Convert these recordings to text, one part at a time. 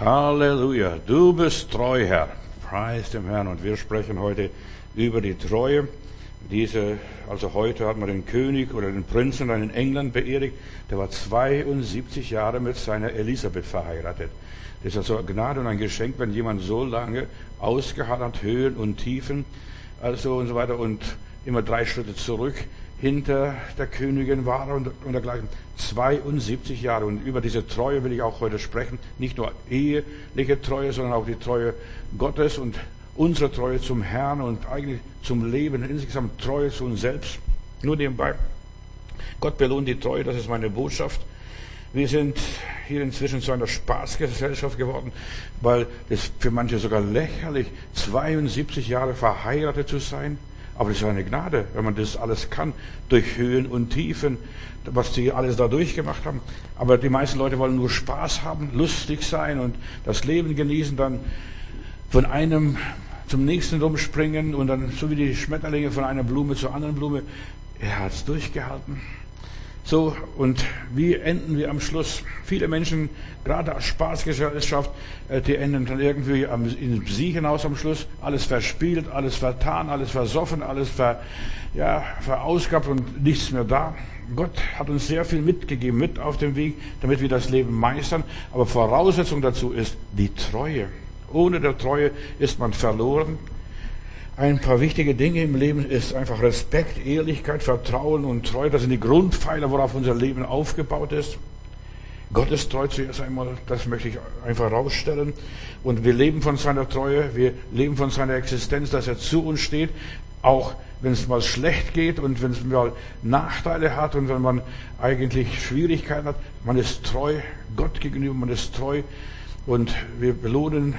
Halleluja, du bist treu, Herr. Preis dem Herrn. Und wir sprechen heute über die Treue. Diese, also heute hat man den König oder den Prinzen in England beerdigt. Der war 72 Jahre mit seiner Elisabeth verheiratet. Das ist also Gnade und ein Geschenk, wenn jemand so lange ausgeharrt hat, Höhen und Tiefen, also und so weiter und immer drei Schritte zurück hinter der Königin war und, und dergleichen. 72 Jahre. Und über diese Treue will ich auch heute sprechen. Nicht nur eheliche Treue, sondern auch die Treue Gottes und unsere Treue zum Herrn und eigentlich zum Leben, insgesamt Treue zu uns selbst. Nur nebenbei. Gott belohnt die Treue, das ist meine Botschaft. Wir sind hier inzwischen zu einer Spaßgesellschaft geworden, weil es für manche sogar lächerlich, 72 Jahre verheiratet zu sein. Aber das ist eine Gnade, wenn man das alles kann, durch Höhen und Tiefen, was die alles da durchgemacht haben. Aber die meisten Leute wollen nur Spaß haben, lustig sein und das Leben genießen, dann von einem zum nächsten rumspringen und dann so wie die Schmetterlinge von einer Blume zur anderen Blume. Er hat es durchgehalten. So, und wie enden wir am Schluss? Viele Menschen, gerade als Spaßgesellschaft, äh, die enden dann irgendwie in sie hinaus am Schluss. Alles verspielt, alles vertan, alles versoffen, alles ver, ja, verausgabt und nichts mehr da. Gott hat uns sehr viel mitgegeben, mit auf dem Weg, damit wir das Leben meistern. Aber Voraussetzung dazu ist die Treue. Ohne der Treue ist man verloren. Ein paar wichtige Dinge im Leben ist einfach Respekt, Ehrlichkeit, Vertrauen und Treue. Das sind die Grundpfeiler, worauf unser Leben aufgebaut ist. Gott ist treu zuerst einmal, das möchte ich einfach rausstellen. Und wir leben von seiner Treue, wir leben von seiner Existenz, dass er zu uns steht, auch wenn es mal schlecht geht und wenn es mal Nachteile hat und wenn man eigentlich Schwierigkeiten hat. Man ist treu Gott gegenüber, man ist treu und wir belohnen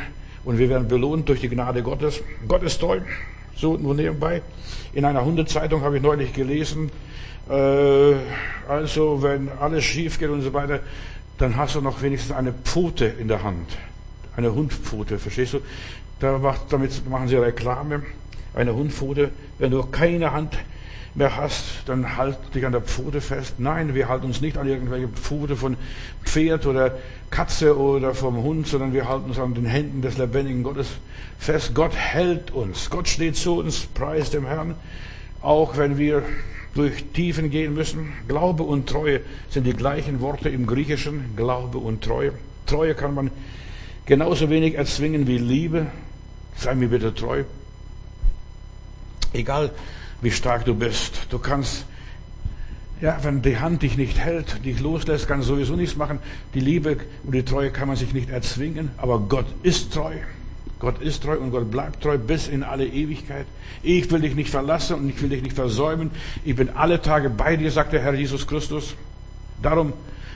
und wir werden belohnt durch die Gnade Gottes. Gott ist treu. So nur nebenbei. In einer Hundezeitung habe ich neulich gelesen, äh, also wenn alles schief geht und so weiter, dann hast du noch wenigstens eine Pfote in der Hand. Eine Hundpfote, verstehst du? Da macht, damit machen sie Reklame. Eine Hundpfote. Wenn du keine Hand mehr hast, dann halt dich an der Pfote fest. Nein, wir halten uns nicht an irgendwelche Pfote von Pferd oder Katze oder vom Hund, sondern wir halten uns an den Händen des lebendigen Gottes fest. Gott hält uns. Gott steht zu uns, preis dem Herrn. Auch wenn wir durch Tiefen gehen müssen. Glaube und Treue sind die gleichen Worte im Griechischen. Glaube und Treue. Treue kann man genauso wenig erzwingen wie Liebe. Sei mir bitte treu. Egal, wie stark du bist. Du kannst, ja, wenn die Hand dich nicht hält, dich loslässt, kannst du sowieso nichts machen. Die Liebe und die Treue kann man sich nicht erzwingen, aber Gott ist treu. Gott ist treu und Gott bleibt treu bis in alle Ewigkeit. Ich will dich nicht verlassen und ich will dich nicht versäumen. Ich bin alle Tage bei dir, sagt der Herr Jesus Christus. Darum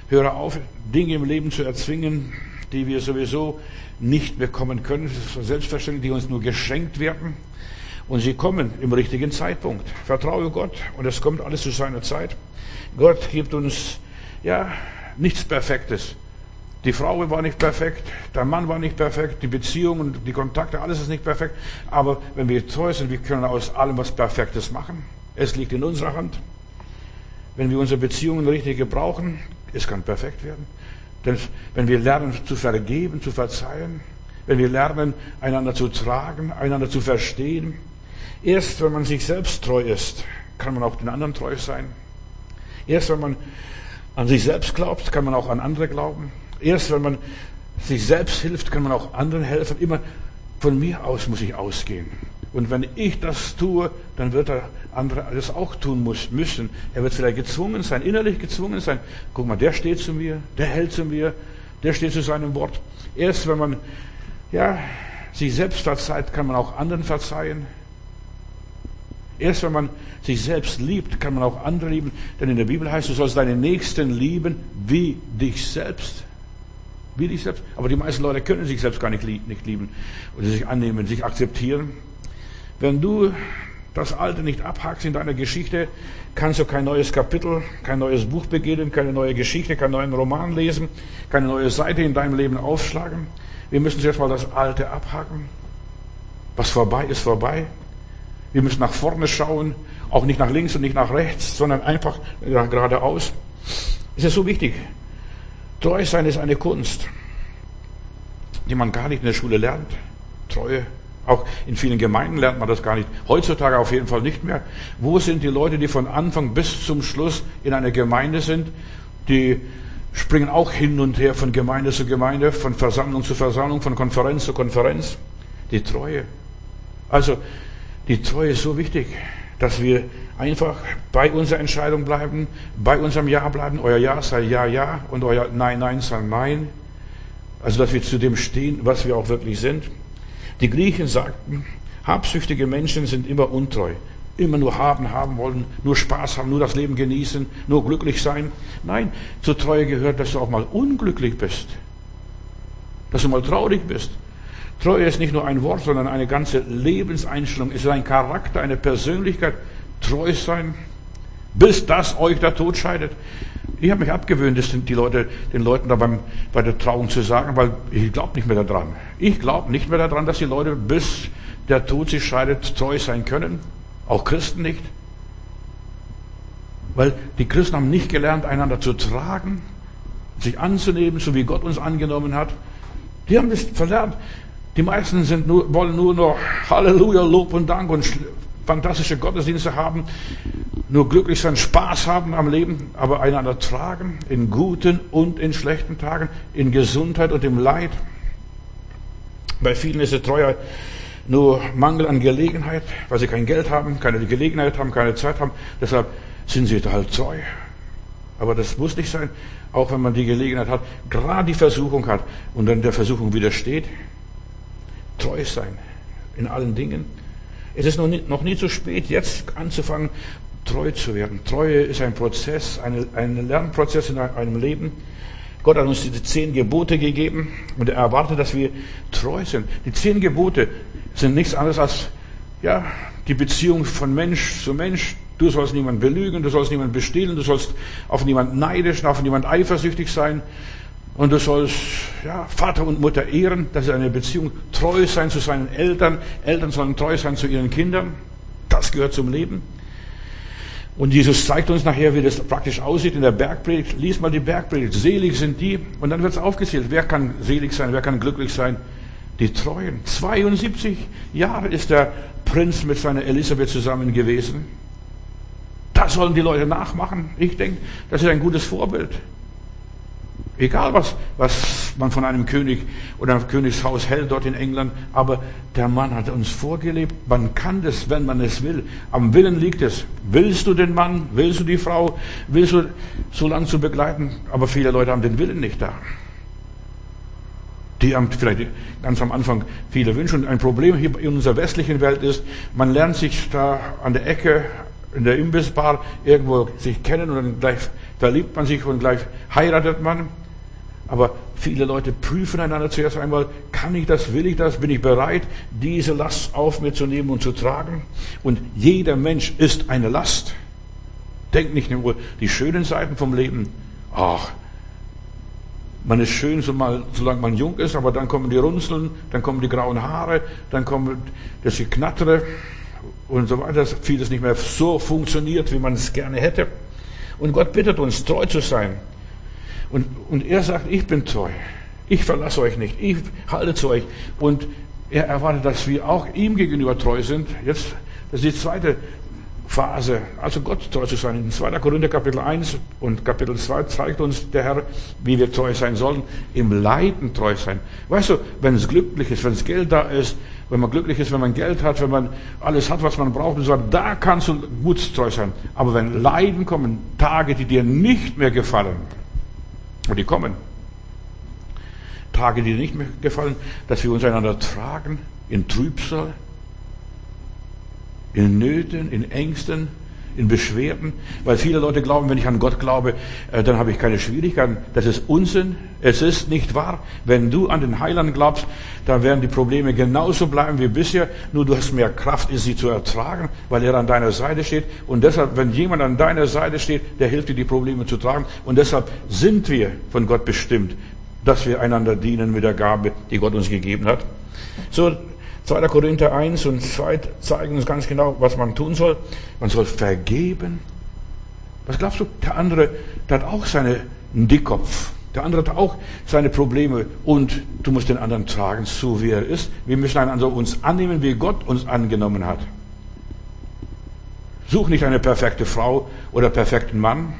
höre auf, Dinge im Leben zu erzwingen, die wir sowieso nicht bekommen können. Selbstverständlich, die uns nur geschenkt werden. Und sie kommen im richtigen Zeitpunkt. Vertraue Gott und es kommt alles zu seiner Zeit. Gott gibt uns, ja, nichts Perfektes. Die Frau war nicht perfekt, der Mann war nicht perfekt, die Beziehung und die Kontakte, alles ist nicht perfekt. Aber wenn wir treu sind, wir können aus allem was Perfektes machen. Es liegt in unserer Hand. Wenn wir unsere Beziehungen richtig gebrauchen, es kann perfekt werden. Denn wenn wir lernen zu vergeben, zu verzeihen, wenn wir lernen, einander zu tragen, einander zu verstehen, Erst wenn man sich selbst treu ist, kann man auch den anderen treu sein. Erst wenn man an sich selbst glaubt, kann man auch an andere glauben. Erst wenn man sich selbst hilft, kann man auch anderen helfen. Immer von mir aus muss ich ausgehen. Und wenn ich das tue, dann wird der andere das auch tun muss, müssen. Er wird vielleicht gezwungen sein, innerlich gezwungen sein. Guck mal, der steht zu mir, der hält zu mir, der steht zu seinem Wort. Erst wenn man, ja, sich selbst verzeiht, kann man auch anderen verzeihen. Erst wenn man sich selbst liebt, kann man auch andere lieben. Denn in der Bibel heißt, du sollst deine Nächsten lieben wie dich selbst. Wie dich selbst. Aber die meisten Leute können sich selbst gar nicht, nicht lieben oder sich annehmen, sich akzeptieren. Wenn du das Alte nicht abhackst in deiner Geschichte, kannst du kein neues Kapitel, kein neues Buch beginnen, keine neue Geschichte, keinen neuen Roman lesen, keine neue Seite in deinem Leben aufschlagen. Wir müssen zuerst mal das Alte abhaken. Was vorbei ist, vorbei. Wir müssen nach vorne schauen, auch nicht nach links und nicht nach rechts, sondern einfach geradeaus. Es ist so wichtig. Treu sein ist eine Kunst. die man gar nicht in der Schule lernt. Treue. Auch in vielen Gemeinden lernt man das gar nicht. Heutzutage auf jeden Fall nicht mehr. Wo sind die Leute, die von Anfang bis zum Schluss in einer Gemeinde sind? Die springen auch hin und her von Gemeinde zu Gemeinde, von Versammlung zu Versammlung, von Konferenz zu Konferenz. Die Treue. Also, die Treue ist so wichtig, dass wir einfach bei unserer Entscheidung bleiben, bei unserem Ja bleiben. Euer Ja sei Ja, Ja und euer Nein, Nein sei Nein. Also, dass wir zu dem stehen, was wir auch wirklich sind. Die Griechen sagten, habsüchtige Menschen sind immer untreu. Immer nur haben, haben wollen, nur Spaß haben, nur das Leben genießen, nur glücklich sein. Nein, zur Treue gehört, dass du auch mal unglücklich bist. Dass du mal traurig bist. Treue ist nicht nur ein Wort, sondern eine ganze Lebenseinstellung. Es ist ein Charakter, eine Persönlichkeit. Treu sein, bis das euch der Tod scheidet. Ich habe mich abgewöhnt, das sind die Leute, den Leuten da beim, bei der Trauung zu sagen, weil ich glaube nicht mehr daran. Ich glaube nicht mehr daran, dass die Leute, bis der Tod sich scheidet, treu sein können. Auch Christen nicht. Weil die Christen haben nicht gelernt, einander zu tragen, sich anzunehmen, so wie Gott uns angenommen hat. Die haben das verlernt. Die meisten sind nur, wollen nur noch Halleluja, Lob und Dank und fantastische Gottesdienste haben, nur glücklich sein, Spaß haben am Leben, aber einander tragen, in guten und in schlechten Tagen, in Gesundheit und im Leid. Bei vielen ist es treuer nur Mangel an Gelegenheit, weil sie kein Geld haben, keine Gelegenheit haben, keine Zeit haben. Deshalb sind sie halt treu. Aber das muss nicht sein, auch wenn man die Gelegenheit hat, gerade die Versuchung hat und dann der Versuchung widersteht. Treu sein in allen Dingen. Es ist noch nie, noch nie zu spät, jetzt anzufangen, treu zu werden. Treue ist ein Prozess, eine, ein Lernprozess in einem Leben. Gott hat uns diese zehn Gebote gegeben und er erwartet, dass wir treu sind. Die zehn Gebote sind nichts anderes als ja, die Beziehung von Mensch zu Mensch. Du sollst niemand belügen, du sollst niemand bestehlen, du sollst auf niemand neidisch, auf niemand eifersüchtig sein. Und du sollst ja, Vater und Mutter ehren. Das ist eine Beziehung. Treu sein zu seinen Eltern. Eltern sollen treu sein zu ihren Kindern. Das gehört zum Leben. Und Jesus zeigt uns nachher, wie das praktisch aussieht in der Bergpredigt. Lies mal die Bergpredigt. Selig sind die. Und dann wird es aufgezählt. Wer kann selig sein? Wer kann glücklich sein? Die Treuen. 72 Jahre ist der Prinz mit seiner Elisabeth zusammen gewesen. Das sollen die Leute nachmachen. Ich denke, das ist ein gutes Vorbild. Egal was, was man von einem König oder einem Königshaus hält dort in England, aber der Mann hat uns vorgelebt. Man kann das, wenn man es will. Am Willen liegt es. Willst du den Mann? Willst du die Frau? Willst du so lange zu begleiten? Aber viele Leute haben den Willen nicht da. Die haben vielleicht ganz am Anfang viele Wünsche. Und ein Problem hier in unserer westlichen Welt ist, man lernt sich da an der Ecke, in der Imbissbar irgendwo sich kennen und dann gleich verliebt man sich und gleich heiratet man. Aber viele Leute prüfen einander zuerst einmal, kann ich das, will ich das, bin ich bereit, diese Last auf mir zu nehmen und zu tragen? Und jeder Mensch ist eine Last. Denkt nicht nur die schönen Seiten vom Leben. Ach, man ist schön, solange man jung ist, aber dann kommen die Runzeln, dann kommen die grauen Haare, dann kommt das Geknattere und so weiter, dass vieles nicht mehr so funktioniert, wie man es gerne hätte. Und Gott bittet uns, treu zu sein. Und, und er sagt, ich bin treu. Ich verlasse euch nicht. Ich halte zu euch. Und er erwartet, dass wir auch ihm gegenüber treu sind. Jetzt, das ist die zweite Phase. Also Gott treu zu sein. In 2. Korinther Kapitel 1 und Kapitel 2 zeigt uns der Herr, wie wir treu sein sollen. Im Leiden treu sein. Weißt du, wenn es glücklich ist, wenn es Geld da ist, wenn man glücklich ist, wenn man Geld hat, wenn man alles hat, was man braucht, und so, da kannst du gut treu sein. Aber wenn Leiden kommen, Tage, die dir nicht mehr gefallen, und die kommen. Tage, die nicht mehr gefallen, dass wir uns einander tragen in Trübsal, in Nöten, in Ängsten, in Beschwerden, weil viele Leute glauben, wenn ich an Gott glaube, äh, dann habe ich keine Schwierigkeiten. Das ist Unsinn. Es ist nicht wahr. Wenn du an den Heiland glaubst, dann werden die Probleme genauso bleiben wie bisher, nur du hast mehr Kraft, sie zu ertragen, weil er an deiner Seite steht. Und deshalb, wenn jemand an deiner Seite steht, der hilft dir, die Probleme zu tragen. Und deshalb sind wir von Gott bestimmt, dass wir einander dienen mit der Gabe, die Gott uns gegeben hat. So, 2. Korinther 1 und 2 zeigen uns ganz genau, was man tun soll. Man soll vergeben. Was glaubst du? Der andere, der hat auch seinen Dickkopf. Der andere hat auch seine Probleme und du musst den anderen tragen, so wie er ist. Wir müssen einander uns annehmen, wie Gott uns angenommen hat. Such nicht eine perfekte Frau oder perfekten Mann.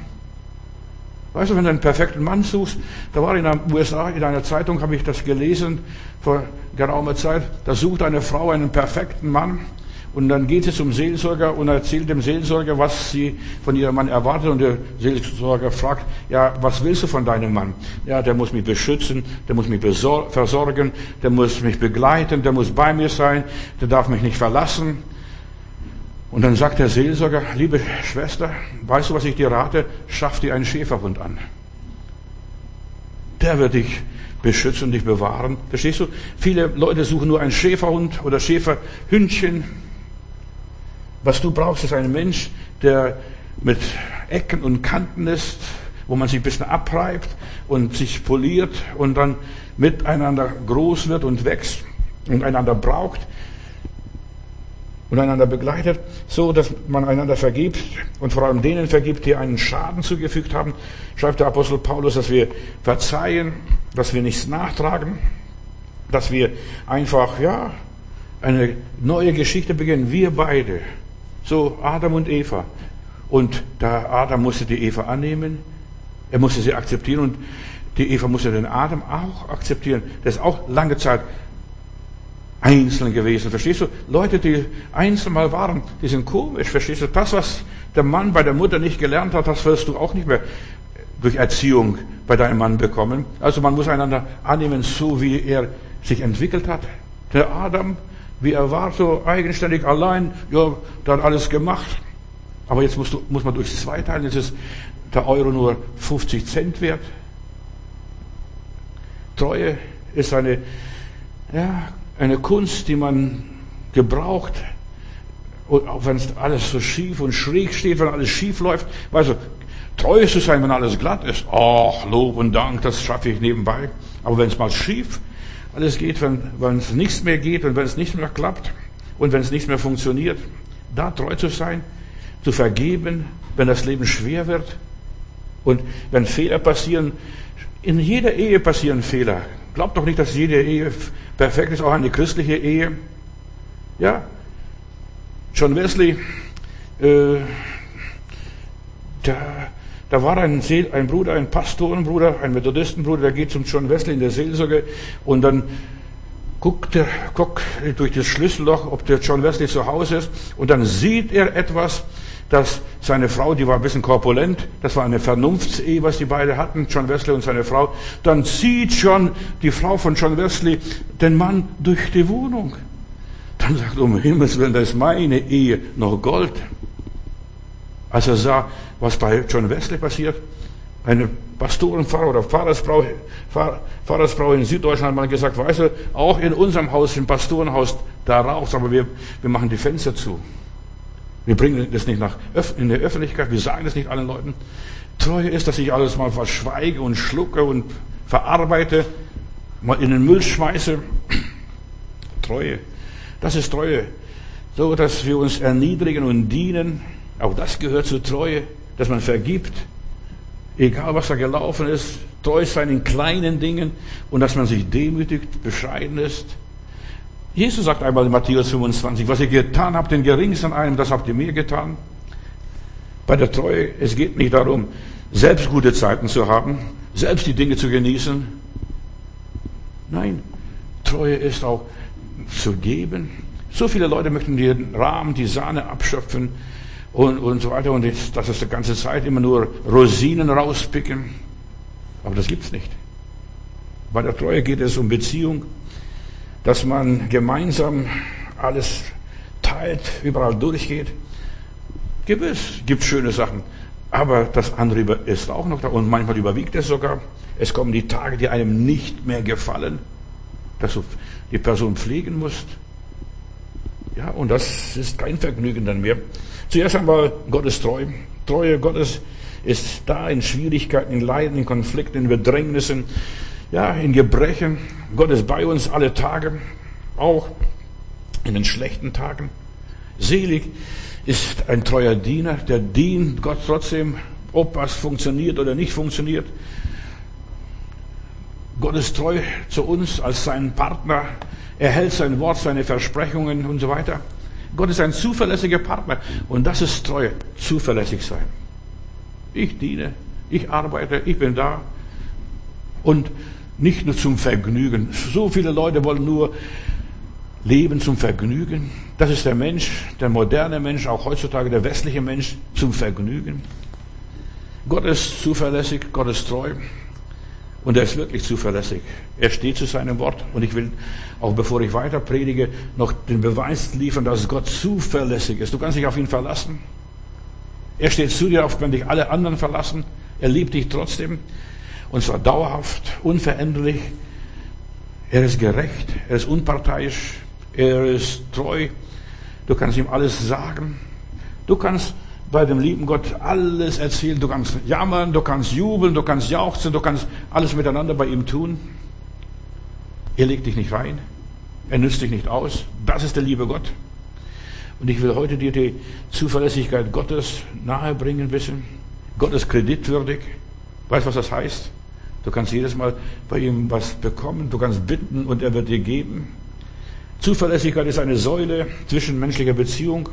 Weißt du, wenn du einen perfekten Mann suchst, da war in den USA, in einer Zeitung habe ich das gelesen vor geraumer Zeit, da sucht eine Frau einen perfekten Mann und dann geht sie zum Seelsorger und erzählt dem Seelsorger, was sie von ihrem Mann erwartet. Und der Seelsorger fragt, ja, was willst du von deinem Mann? Ja, der muss mich beschützen, der muss mich versorgen, der muss mich begleiten, der muss bei mir sein, der darf mich nicht verlassen. Und dann sagt der Seelsorger, liebe Schwester, weißt du, was ich dir rate? Schaff dir einen Schäferhund an. Der wird dich beschützen und dich bewahren. Verstehst du? Viele Leute suchen nur einen Schäferhund oder Schäferhündchen. Was du brauchst, ist ein Mensch, der mit Ecken und Kanten ist, wo man sich ein bisschen abreibt und sich poliert und dann miteinander groß wird und wächst und einander braucht und einander begleitet, so dass man einander vergibt und vor allem denen vergibt, die einen Schaden zugefügt haben, schreibt der Apostel Paulus, dass wir verzeihen, dass wir nichts nachtragen, dass wir einfach, ja, eine neue Geschichte beginnen. Wir beide, so Adam und Eva. Und da Adam musste die Eva annehmen, er musste sie akzeptieren und die Eva musste den Adam auch akzeptieren. Das ist auch lange Zeit einzeln gewesen. Verstehst du? Leute, die einzeln mal waren, die sind komisch. Verstehst du? Das, was der Mann bei der Mutter nicht gelernt hat, das wirst du auch nicht mehr durch Erziehung bei deinem Mann bekommen. Also man muss einander annehmen, so wie er sich entwickelt hat. Der Adam, wie er war, so eigenständig allein, ja, hat alles gemacht. Aber jetzt musst du, muss man durch zwei teilen, jetzt ist der Euro nur 50 Cent wert. Treue ist eine, ja, eine Kunst, die man gebraucht, und auch wenn es alles so schief und schräg steht, wenn alles schief läuft, weißt du, treu zu sein, wenn alles glatt ist, ach, Lob und Dank, das schaffe ich nebenbei. Aber wenn es mal schief alles geht, wenn, wenn es nichts mehr geht und wenn es nicht mehr klappt und wenn es nicht mehr funktioniert, da treu zu sein, zu vergeben, wenn das Leben schwer wird und wenn Fehler passieren, in jeder Ehe passieren Fehler. Glaubt doch nicht, dass jede Ehe perfekt ist, auch eine christliche Ehe. Ja, John Wesley, äh, da, da war ein, See, ein Bruder, ein Pastorenbruder, ein Methodistenbruder, der geht zum John Wesley in der Seelsorge und dann guckt er guckt durch das Schlüsselloch, ob der John Wesley zu Hause ist und dann sieht er etwas, dass seine Frau, die war ein bisschen korpulent, das war eine Vernunftsehe, was die beiden hatten, John Wesley und seine Frau, dann zieht schon die Frau von John Wesley den Mann durch die Wohnung. Dann sagt, um Himmels Willen, das ist meine Ehe noch Gold. Als er sah, was bei John Wesley passiert, eine Pastorenfrau oder Pfarrersfrau, Pfarrersfrau in Süddeutschland hat mal gesagt, weißt du, auch in unserem Haus, im Pastorenhaus, da raucht aber wir, wir machen die Fenster zu. Wir bringen das nicht nach, in der Öffentlichkeit, wir sagen das nicht allen Leuten. Treue ist, dass ich alles mal verschweige und schlucke und verarbeite, mal in den Müll schmeiße. Treue. Das ist Treue. So, dass wir uns erniedrigen und dienen. Auch das gehört zur Treue, dass man vergibt. Egal was da gelaufen ist, treu sein in kleinen Dingen und dass man sich demütigt, bescheiden ist. Jesus sagt einmal in Matthäus 25, was ihr getan habt, den geringsten einem, das habt ihr mir getan. Bei der Treue, es geht nicht darum, selbst gute Zeiten zu haben, selbst die Dinge zu genießen. Nein, Treue ist auch zu geben. So viele Leute möchten den Rahmen, die Sahne abschöpfen und, und so weiter. Und das ist die ganze Zeit immer nur Rosinen rauspicken. Aber das gibt's nicht. Bei der Treue geht es um Beziehung, dass man gemeinsam alles teilt, überall durchgeht. Gewiss, gibt schöne Sachen. Aber das andere ist auch noch da und manchmal überwiegt es sogar. Es kommen die Tage, die einem nicht mehr gefallen, dass du die Person pflegen musst. Ja, und das ist kein Vergnügen dann mehr. Zuerst einmal, Gott ist treu. Treue Gottes ist da in Schwierigkeiten, in Leiden, in Konflikten, in Bedrängnissen, ja, in Gebrechen. Gott ist bei uns alle Tage, auch in den schlechten Tagen. Selig ist ein treuer Diener, der dient Gott trotzdem, ob was funktioniert oder nicht funktioniert. Gott ist treu zu uns als sein Partner. Er hält sein Wort, seine Versprechungen und so weiter. Gott ist ein zuverlässiger Partner. Und das ist Treue, zuverlässig sein. Ich diene, ich arbeite, ich bin da. Und nicht nur zum Vergnügen. So viele Leute wollen nur leben zum Vergnügen. Das ist der Mensch, der moderne Mensch, auch heutzutage der westliche Mensch zum Vergnügen. Gott ist zuverlässig, Gott ist treu. Und er ist wirklich zuverlässig. Er steht zu seinem Wort. Und ich will, auch bevor ich weiter predige, noch den Beweis liefern, dass Gott zuverlässig ist. Du kannst dich auf ihn verlassen. Er steht zu dir, auch wenn dich alle anderen verlassen. Er liebt dich trotzdem. Und zwar dauerhaft, unveränderlich. Er ist gerecht. Er ist unparteiisch. Er ist treu. Du kannst ihm alles sagen. Du kannst bei dem lieben Gott alles erzählen. Du kannst jammern, du kannst jubeln, du kannst jauchzen, du kannst alles miteinander bei ihm tun. Er legt dich nicht rein. Er nützt dich nicht aus. Das ist der liebe Gott. Und ich will heute dir die Zuverlässigkeit Gottes nahebringen wissen. Gott ist kreditwürdig. Weißt du, was das heißt? Du kannst jedes Mal bei ihm was bekommen. Du kannst bitten und er wird dir geben. Zuverlässigkeit ist eine Säule zwischenmenschlicher Beziehung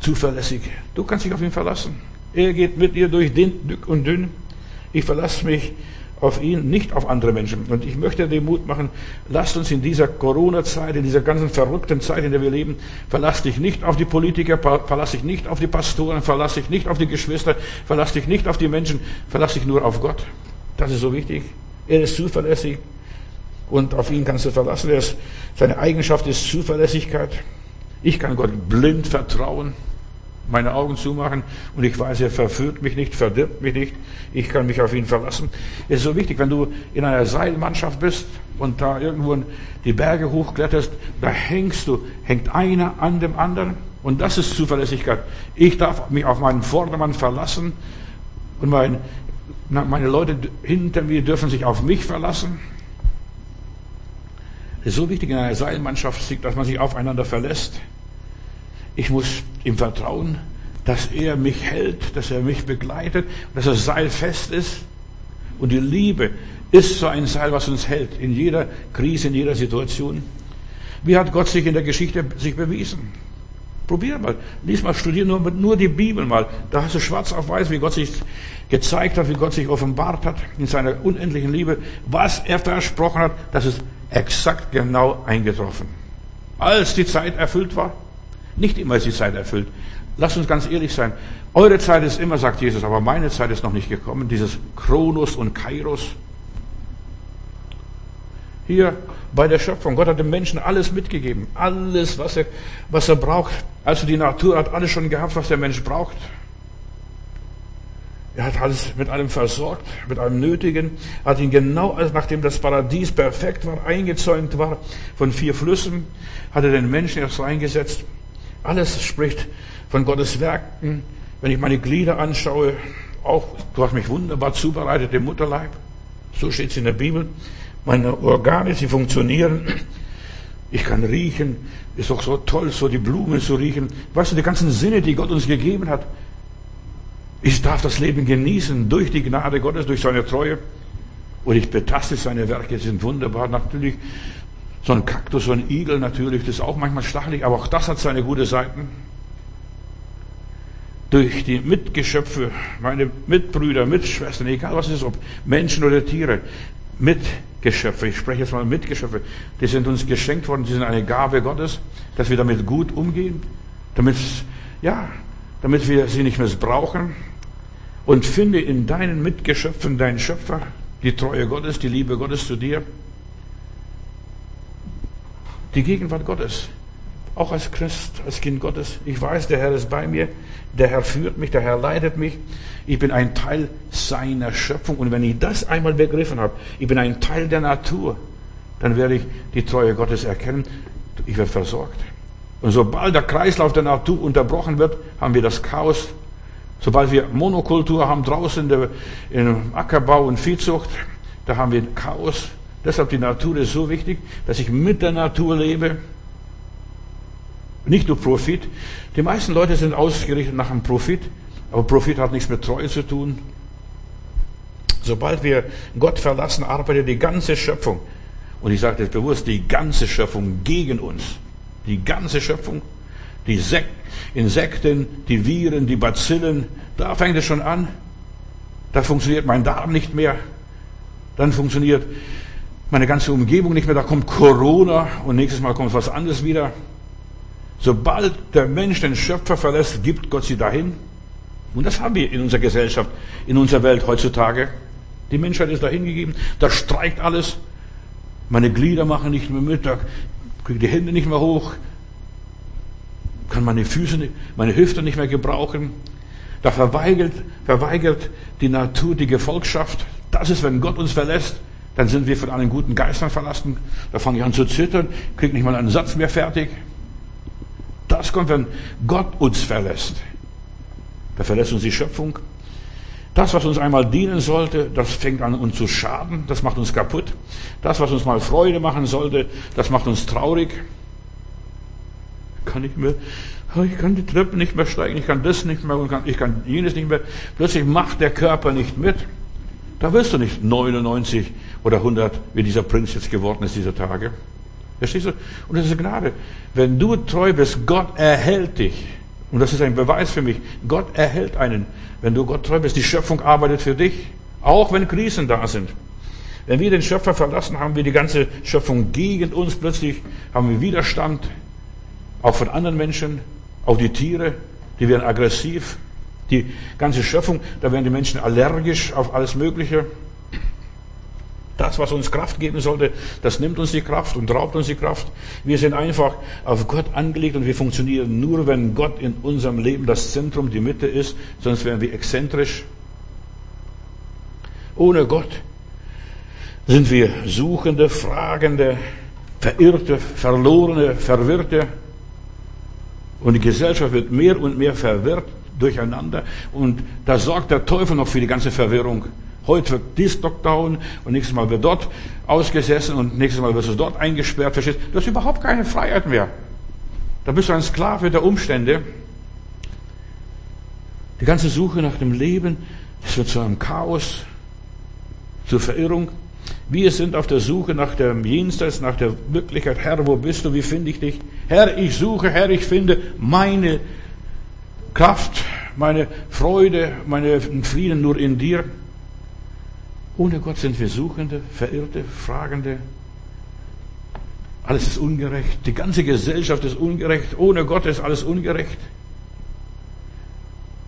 zuverlässig. Du kannst dich auf ihn verlassen. Er geht mit dir durch dick und dünn. Ich verlasse mich auf ihn, nicht auf andere Menschen. Und ich möchte dir Mut machen, lasst uns in dieser Corona-Zeit, in dieser ganzen verrückten Zeit, in der wir leben, verlass dich nicht auf die Politiker, verlass dich nicht auf die Pastoren, verlass dich nicht auf die Geschwister, verlass dich nicht auf die Menschen, verlass dich nur auf Gott. Das ist so wichtig. Er ist zuverlässig und auf ihn kannst du verlassen. Ist, seine Eigenschaft ist Zuverlässigkeit. Ich kann Gott blind vertrauen meine Augen zumachen und ich weiß, er verführt mich nicht, verdirbt mich nicht. Ich kann mich auf ihn verlassen. Es ist so wichtig, wenn du in einer Seilmannschaft bist und da irgendwo die Berge hochkletterst, da hängst du, hängt einer an dem anderen und das ist Zuverlässigkeit. Ich darf mich auf meinen Vordermann verlassen und mein, meine Leute hinter mir dürfen sich auf mich verlassen. Es ist so wichtig in einer Seilmannschaft, dass man sich aufeinander verlässt. Ich muss ihm vertrauen, dass er mich hält, dass er mich begleitet, dass das Seil fest ist. Und die Liebe ist so ein Seil, was uns hält in jeder Krise, in jeder Situation. Wie hat Gott sich in der Geschichte sich bewiesen? Probier mal, lies mal, studier nur, nur die Bibel mal. Da hast du schwarz auf weiß, wie Gott sich gezeigt hat, wie Gott sich offenbart hat in seiner unendlichen Liebe. Was er versprochen hat, das ist exakt genau eingetroffen. Als die Zeit erfüllt war, nicht immer ist die Zeit erfüllt. Lasst uns ganz ehrlich sein. Eure Zeit ist immer, sagt Jesus, aber meine Zeit ist noch nicht gekommen. Dieses Kronos und Kairos. Hier bei der Schöpfung. Gott hat dem Menschen alles mitgegeben. Alles, was er, was er braucht. Also die Natur hat alles schon gehabt, was der Mensch braucht. Er hat alles mit allem versorgt, mit allem Nötigen, hat ihn genau, als nachdem das Paradies perfekt war, eingezäunt war, von vier Flüssen, hat er den Menschen erst reingesetzt. Alles spricht von Gottes Werken. Wenn ich meine Glieder anschaue, auch, du hast mich wunderbar zubereitet im Mutterleib. So steht es in der Bibel. Meine Organe, sie funktionieren. Ich kann riechen. Ist doch so toll, so die Blumen zu riechen. Weißt du, die ganzen Sinne, die Gott uns gegeben hat. Ich darf das Leben genießen durch die Gnade Gottes, durch seine Treue. Und ich betaste seine Werke, sind wunderbar. Natürlich so ein Kaktus, so ein Igel natürlich, das ist auch manchmal stachelig, aber auch das hat seine gute Seiten. Durch die Mitgeschöpfe, meine Mitbrüder, Mitschwestern, egal was es ist, ob Menschen oder Tiere, Mitgeschöpfe, ich spreche jetzt mal Mitgeschöpfe, die sind uns geschenkt worden, die sind eine Gabe Gottes, dass wir damit gut umgehen, damit, ja, damit wir sie nicht missbrauchen. Und finde in deinen Mitgeschöpfen deinen Schöpfer, die Treue Gottes, die Liebe Gottes zu dir. Die Gegenwart Gottes. Auch als Christ, als Kind Gottes. Ich weiß, der Herr ist bei mir. Der Herr führt mich, der Herr leitet mich. Ich bin ein Teil seiner Schöpfung. Und wenn ich das einmal begriffen habe, ich bin ein Teil der Natur, dann werde ich die Treue Gottes erkennen. Ich werde versorgt. Und sobald der Kreislauf der Natur unterbrochen wird, haben wir das Chaos. Sobald wir Monokultur haben draußen im Ackerbau und Viehzucht, da haben wir Chaos. Deshalb die Natur ist so wichtig, dass ich mit der Natur lebe. Nicht nur Profit. Die meisten Leute sind ausgerichtet nach einem Profit, aber Profit hat nichts mit Treue zu tun. Sobald wir Gott verlassen, arbeitet die ganze Schöpfung. Und ich sage das bewusst, die ganze Schöpfung gegen uns. Die ganze Schöpfung. Die Sek Insekten, die Viren, die Bazillen, da fängt es schon an. Da funktioniert mein Darm nicht mehr. Dann funktioniert meine ganze Umgebung nicht mehr. Da kommt Corona und nächstes Mal kommt was anderes wieder. Sobald der Mensch den Schöpfer verlässt, gibt Gott sie dahin. Und das haben wir in unserer Gesellschaft, in unserer Welt heutzutage. Die Menschheit ist dahin gegeben. Da streikt alles. Meine Glieder machen nicht mehr mit. Da kriege die Hände nicht mehr hoch. Kann meine Füße, meine Hüfte nicht mehr gebrauchen. Da verweigert, verweigert die Natur die Gefolgschaft. Das ist, wenn Gott uns verlässt, dann sind wir von allen guten Geistern verlassen. Da fange ich an zu zittern, kriege nicht mal einen Satz mehr fertig. Das kommt, wenn Gott uns verlässt. Da verlässt uns die Schöpfung. Das, was uns einmal dienen sollte, das fängt an uns zu schaden, das macht uns kaputt. Das, was uns mal Freude machen sollte, das macht uns traurig. Kann ich mehr, oh, ich kann die Treppen nicht mehr steigen, ich kann das nicht mehr, ich kann jenes nicht mehr. Plötzlich macht der Körper nicht mit. Da wirst du nicht 99 oder 100, wie dieser Prinz jetzt geworden ist dieser Tage. Verstehst du? Und das ist Gnade. Wenn du treu bist, Gott erhält dich. Und das ist ein Beweis für mich. Gott erhält einen. Wenn du Gott treu bist, die Schöpfung arbeitet für dich. Auch wenn Krisen da sind. Wenn wir den Schöpfer verlassen, haben wir die ganze Schöpfung gegen uns. Plötzlich haben wir Widerstand. Auch von anderen Menschen. Auch die Tiere, die werden aggressiv. Die ganze Schöpfung, da werden die Menschen allergisch auf alles Mögliche. Das, was uns Kraft geben sollte, das nimmt uns die Kraft und raubt uns die Kraft. Wir sind einfach auf Gott angelegt und wir funktionieren nur, wenn Gott in unserem Leben das Zentrum, die Mitte ist, sonst wären wir exzentrisch. Ohne Gott sind wir Suchende, Fragende, Verirrte, Verlorene, Verwirrte. Und die Gesellschaft wird mehr und mehr verwirrt durcheinander. Und da sorgt der Teufel noch für die ganze Verwirrung. Heute wird dies Lockdown und nächstes Mal wird dort ausgesessen und nächstes Mal wird es dort eingesperrt. Verstehst? Du hast überhaupt keine Freiheit mehr. Da bist du ein Sklave der Umstände. Die ganze Suche nach dem Leben, das wird zu einem Chaos, zur Verirrung. Wir sind auf der Suche nach dem Jenseits, nach der Wirklichkeit. Herr, wo bist du? Wie finde ich dich? Herr, ich suche, Herr, ich finde meine Kraft, meine Freude, meinen Frieden nur in dir. Ohne Gott sind wir Suchende, Verirrte, Fragende. Alles ist ungerecht. Die ganze Gesellschaft ist ungerecht. Ohne Gott ist alles ungerecht.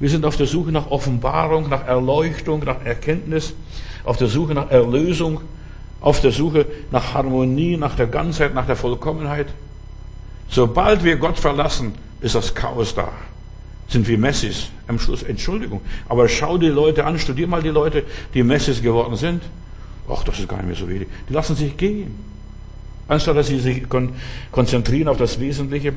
Wir sind auf der Suche nach Offenbarung, nach Erleuchtung, nach Erkenntnis, auf der Suche nach Erlösung, auf der Suche nach Harmonie, nach der Ganzheit, nach der Vollkommenheit. Sobald wir Gott verlassen, ist das Chaos da sind wir Messis. Am Schluss, Entschuldigung. Aber schau die Leute an, studier mal die Leute, die Messis geworden sind. Ach, das ist gar nicht mehr so wenig. Die lassen sich gehen. Anstatt dass sie sich kon konzentrieren auf das Wesentliche.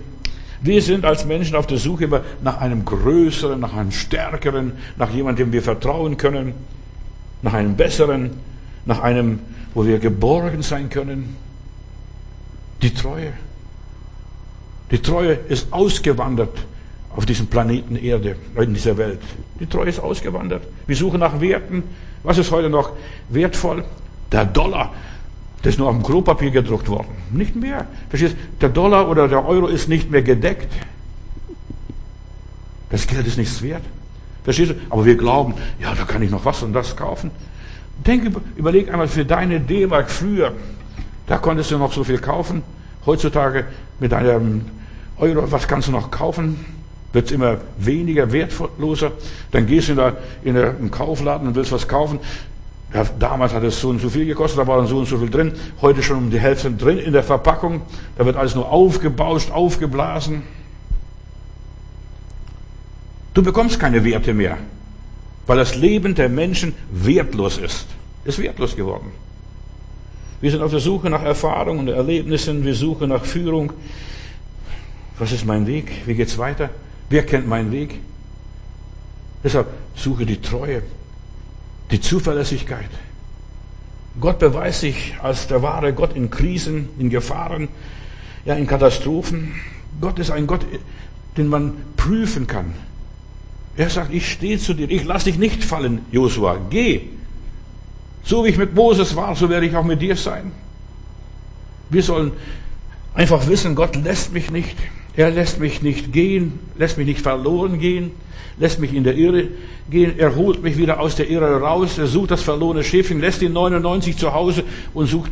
Wir sind als Menschen auf der Suche nach einem größeren, nach einem stärkeren, nach jemandem, dem wir vertrauen können, nach einem besseren, nach einem, wo wir geborgen sein können. Die Treue. Die Treue ist ausgewandert auf diesem Planeten Erde, in dieser Welt. Die Treue ist ausgewandert. Wir suchen nach Werten. Was ist heute noch wertvoll? Der Dollar. Das ist nur auf dem Klopapier gedruckt worden. Nicht mehr. Verstehst? Der Dollar oder der Euro ist nicht mehr gedeckt. Das Geld ist nichts wert. Verstehst du? Aber wir glauben, ja, da kann ich noch was und das kaufen. Denk, überleg einmal für deine D-Mark früher. Da konntest du noch so viel kaufen. Heutzutage mit einem Euro, was kannst du noch kaufen? Wird es immer weniger, wertloser. Dann gehst du in, der, in der, im Kaufladen und willst was kaufen. Ja, damals hat es so und so viel gekostet, da war dann so und so viel drin. Heute schon um die Hälfte drin in der Verpackung. Da wird alles nur aufgebauscht, aufgeblasen. Du bekommst keine Werte mehr, weil das Leben der Menschen wertlos ist. Ist wertlos geworden. Wir sind auf der Suche nach Erfahrungen und Erlebnissen, wir suchen nach Führung. Was ist mein Weg? Wie geht's weiter? Wer kennt meinen Weg? Deshalb suche die Treue, die Zuverlässigkeit. Gott beweist sich als der wahre Gott in Krisen, in Gefahren, ja, in Katastrophen. Gott ist ein Gott, den man prüfen kann. Er sagt, ich stehe zu dir, ich lasse dich nicht fallen, Josua, geh. So wie ich mit Moses war, so werde ich auch mit dir sein. Wir sollen einfach wissen, Gott lässt mich nicht. Er lässt mich nicht gehen, lässt mich nicht verloren gehen, lässt mich in der Irre gehen. Er holt mich wieder aus der Irre raus. Er sucht das verlorene Schäfchen, lässt die 99 zu Hause und sucht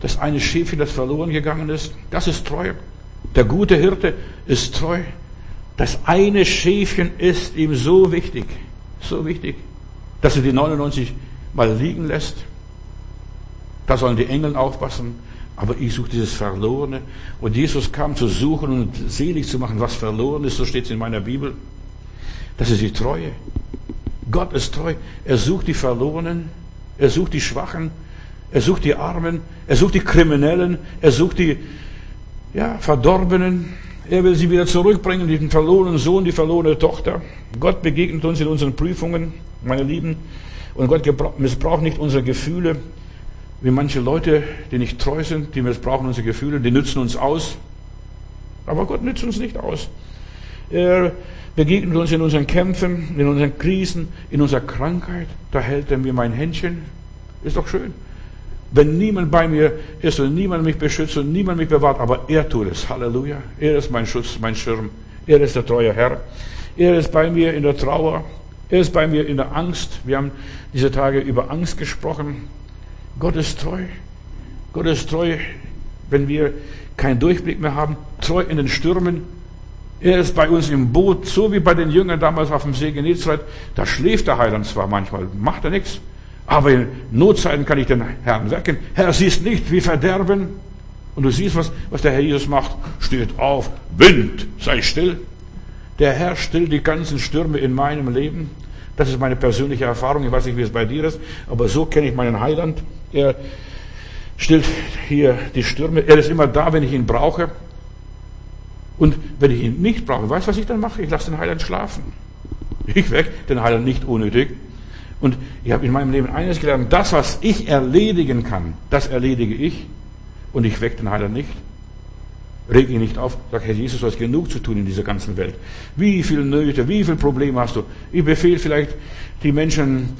das eine Schäfchen, das verloren gegangen ist. Das ist Treue. Der gute Hirte ist treu. Das eine Schäfchen ist ihm so wichtig, so wichtig, dass er die 99 mal liegen lässt. Da sollen die Engel aufpassen. Aber ich suche dieses Verlorene. Und Jesus kam zu suchen und selig zu machen, was verloren ist. So steht es in meiner Bibel. Das ist die Treue. Gott ist treu. Er sucht die Verlorenen. Er sucht die Schwachen. Er sucht die Armen. Er sucht die Kriminellen. Er sucht die ja, Verdorbenen. Er will sie wieder zurückbringen, den verlorenen Sohn, die verlorene Tochter. Gott begegnet uns in unseren Prüfungen, meine Lieben. Und Gott missbraucht nicht unsere Gefühle, wie manche Leute, die nicht treu sind, die missbrauchen unsere Gefühle, die nützen uns aus. Aber Gott nützt uns nicht aus. Er begegnet uns in unseren Kämpfen, in unseren Krisen, in unserer Krankheit. Da hält er mir mein Händchen. Ist doch schön. Wenn niemand bei mir ist und niemand mich beschützt und niemand mich bewahrt, aber er tut es. Halleluja. Er ist mein Schutz, mein Schirm. Er ist der treue Herr. Er ist bei mir in der Trauer. Er ist bei mir in der Angst. Wir haben diese Tage über Angst gesprochen. Gott ist treu. Gott ist treu, wenn wir keinen Durchblick mehr haben. Treu in den Stürmen. Er ist bei uns im Boot, so wie bei den Jüngern damals auf dem See Genezareth. Da schläft der Heiland zwar manchmal, macht er nichts. Aber in Notzeiten kann ich den Herrn wecken. Herr, siehst nicht, wie verderben. Und du siehst, was, was der Herr Jesus macht. Steht auf, Wind, sei still. Der Herr stillt die ganzen Stürme in meinem Leben. Das ist meine persönliche Erfahrung. Ich weiß nicht, wie es bei dir ist, aber so kenne ich meinen Heiland. Er stillt hier die Stürme. Er ist immer da, wenn ich ihn brauche. Und wenn ich ihn nicht brauche, weißt du, was ich dann mache? Ich lasse den Heiland schlafen. Ich weck den Heiland nicht unnötig. Und ich habe in meinem Leben eines gelernt, das, was ich erledigen kann, das erledige ich. Und ich wecke den Heiland nicht. Reg ihn nicht auf. Sag, Herr Jesus, du hast genug zu tun in dieser ganzen Welt. Wie viele Nöte, wie viele Probleme hast du? Ich befehle vielleicht die Menschen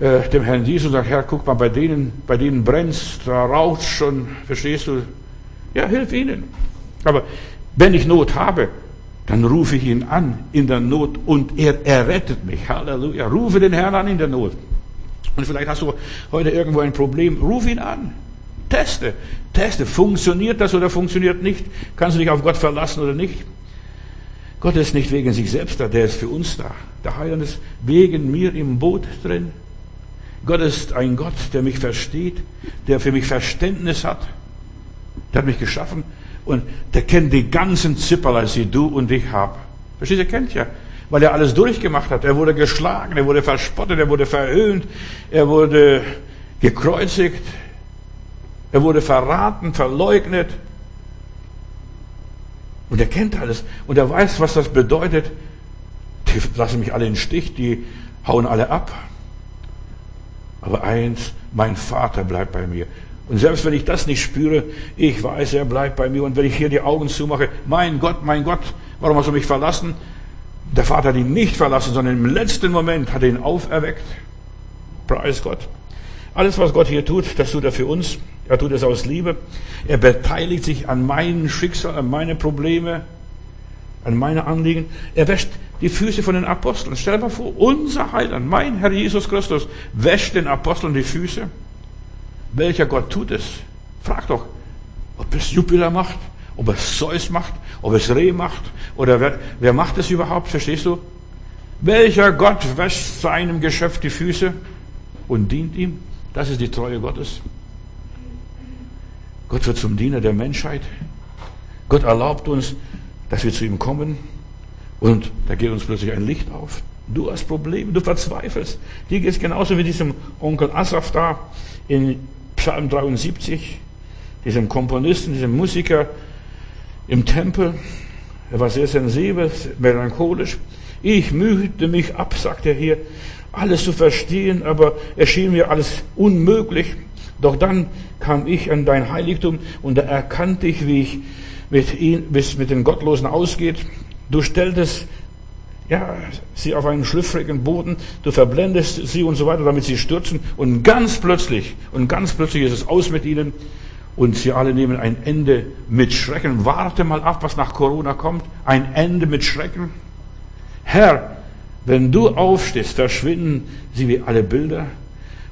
äh, dem Herrn Jesus und sage, Herr, guck mal, bei denen, bei denen brennt's, da raucht's schon, verstehst du? Ja, hilf ihnen. Aber wenn ich Not habe, dann rufe ich ihn an in der Not und er errettet mich. Halleluja. Rufe den Herrn an in der Not. Und vielleicht hast du heute irgendwo ein Problem. Ruf ihn an. Teste. Teste. Funktioniert das oder funktioniert nicht? Kannst du dich auf Gott verlassen oder nicht? Gott ist nicht wegen sich selbst da, der ist für uns da. Der Heiland ist wegen mir im Boot drin. Gott ist ein Gott, der mich versteht, der für mich Verständnis hat. Der hat mich geschaffen und der kennt die ganzen Zipperlein, die du und ich haben. Verstehst du, er kennt ja. Weil er alles durchgemacht hat. Er wurde geschlagen, er wurde verspottet, er wurde verhöhnt, er wurde gekreuzigt, er wurde verraten, verleugnet. Und er kennt alles. Und er weiß, was das bedeutet. Die lassen mich alle in den Stich, die hauen alle ab. Aber eins, mein Vater bleibt bei mir. Und selbst wenn ich das nicht spüre, ich weiß, er bleibt bei mir. Und wenn ich hier die Augen zumache, mein Gott, mein Gott, warum hast du mich verlassen? Der Vater hat ihn nicht verlassen, sondern im letzten Moment hat er ihn auferweckt. Preis Gott. Alles, was Gott hier tut, das tut er für uns. Er tut es aus Liebe. Er beteiligt sich an meinen Schicksal, an meine Probleme, an meine Anliegen. Er wäscht die Füße von den Aposteln. Stell dir mal vor, unser Heiland, mein Herr Jesus Christus, wäscht den Aposteln die Füße. Welcher Gott tut es? Frag doch, ob es Jupiter macht, ob es Zeus macht, ob es Reh macht oder wer, wer macht es überhaupt, verstehst du? Welcher Gott wäscht seinem Geschöpf die Füße und dient ihm? Das ist die Treue Gottes. Gott wird zum Diener der Menschheit. Gott erlaubt uns, dass wir zu ihm kommen. Und da geht uns plötzlich ein Licht auf. Du hast Probleme, du verzweifelst. Dir geht es genauso wie diesem Onkel Asaf da in Psalm 73, diesem Komponisten, diesem Musiker im Tempel. Er war sehr sensibel, melancholisch. Ich mühte mich ab, sagt er hier, alles zu verstehen, aber es schien mir alles unmöglich. Doch dann kam ich an dein Heiligtum und da erkannte ich, wie ich mit, ihn, wie es mit den Gottlosen ausgeht. Du stelltest ja, sie auf einen schlüpfrigen Boden, du verblendest sie und so weiter, damit sie stürzen. Und ganz plötzlich, und ganz plötzlich ist es aus mit ihnen. Und sie alle nehmen ein Ende mit Schrecken. Warte mal ab, was nach Corona kommt. Ein Ende mit Schrecken. Herr, wenn du aufstehst, verschwinden sie wie alle Bilder.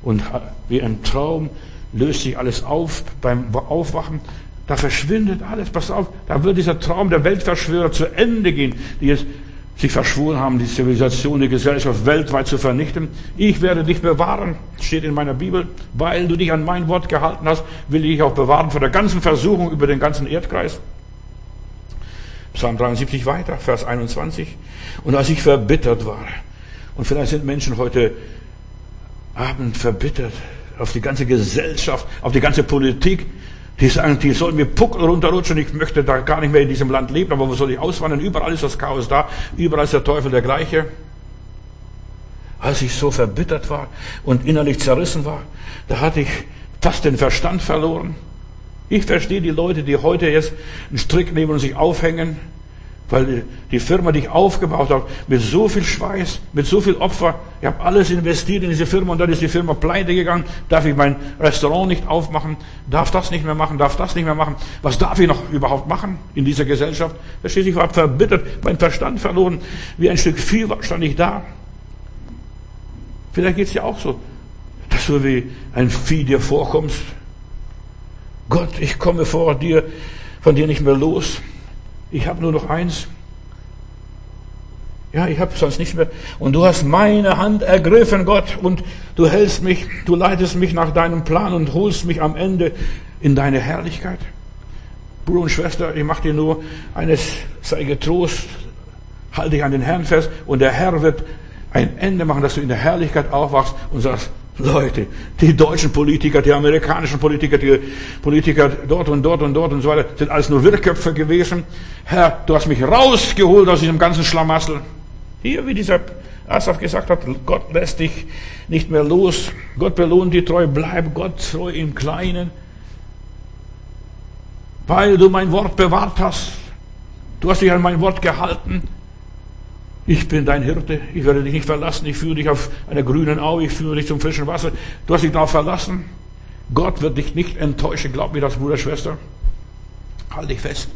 Und wie ein Traum löst sich alles auf beim Aufwachen. Da verschwindet alles. Pass auf, da wird dieser Traum der Weltverschwörer zu Ende gehen, die es sich verschworen haben, die Zivilisation, die Gesellschaft weltweit zu vernichten. Ich werde dich bewahren, steht in meiner Bibel. Weil du dich an mein Wort gehalten hast, will ich dich auch bewahren vor der ganzen Versuchung über den ganzen Erdkreis. Psalm 73 weiter, Vers 21. Und als ich verbittert war, und vielleicht sind Menschen heute Abend verbittert auf die ganze Gesellschaft, auf die ganze Politik, die sagen, die sollen mir Puckel runterrutschen, ich möchte da gar nicht mehr in diesem Land leben, aber wo soll ich auswandern? Überall ist das Chaos da, überall ist der Teufel der gleiche. Als ich so verbittert war und innerlich zerrissen war, da hatte ich fast den Verstand verloren. Ich verstehe die Leute, die heute jetzt einen Strick nehmen und sich aufhängen, weil die Firma, die ich aufgebaut habe, mit so viel Schweiß, mit so viel Opfer, ich habe alles investiert in diese Firma und dann ist die Firma pleite gegangen. Darf ich mein Restaurant nicht aufmachen? Darf das nicht mehr machen? Darf das nicht mehr machen? Was darf ich noch überhaupt machen in dieser Gesellschaft? Verstehst du, ich war verbittert, mein Verstand verloren. Wie ein Stück Vieh stand ich da. Vielleicht geht's dir auch so, dass du wie ein Vieh dir vorkommst. Gott, ich komme vor dir, von dir nicht mehr los. Ich habe nur noch eins. Ja, ich habe sonst nicht mehr. Und du hast meine Hand ergriffen, Gott, und du hältst mich, du leitest mich nach deinem Plan und holst mich am Ende in deine Herrlichkeit. Bruder und Schwester, ich mache dir nur eines, sei getrost, halte dich an den Herrn fest und der Herr wird ein Ende machen, dass du in der Herrlichkeit aufwachst und sagst, Leute, die deutschen Politiker, die amerikanischen Politiker, die Politiker dort und dort und dort und so weiter, sind alles nur Wirrköpfe gewesen. Herr, du hast mich rausgeholt aus diesem ganzen Schlamassel. Hier, wie dieser Asaf gesagt hat, Gott lässt dich nicht mehr los. Gott belohnt die Treue. Bleib Gott treu im Kleinen. Weil du mein Wort bewahrt hast. Du hast dich an mein Wort gehalten. Ich bin dein Hirte, ich werde dich nicht verlassen, ich führe dich auf einer grünen Au, ich führe dich zum frischen Wasser. Du hast dich darauf verlassen. Gott wird dich nicht enttäuschen, glaub mir das, Bruder, Schwester. Halt dich fest.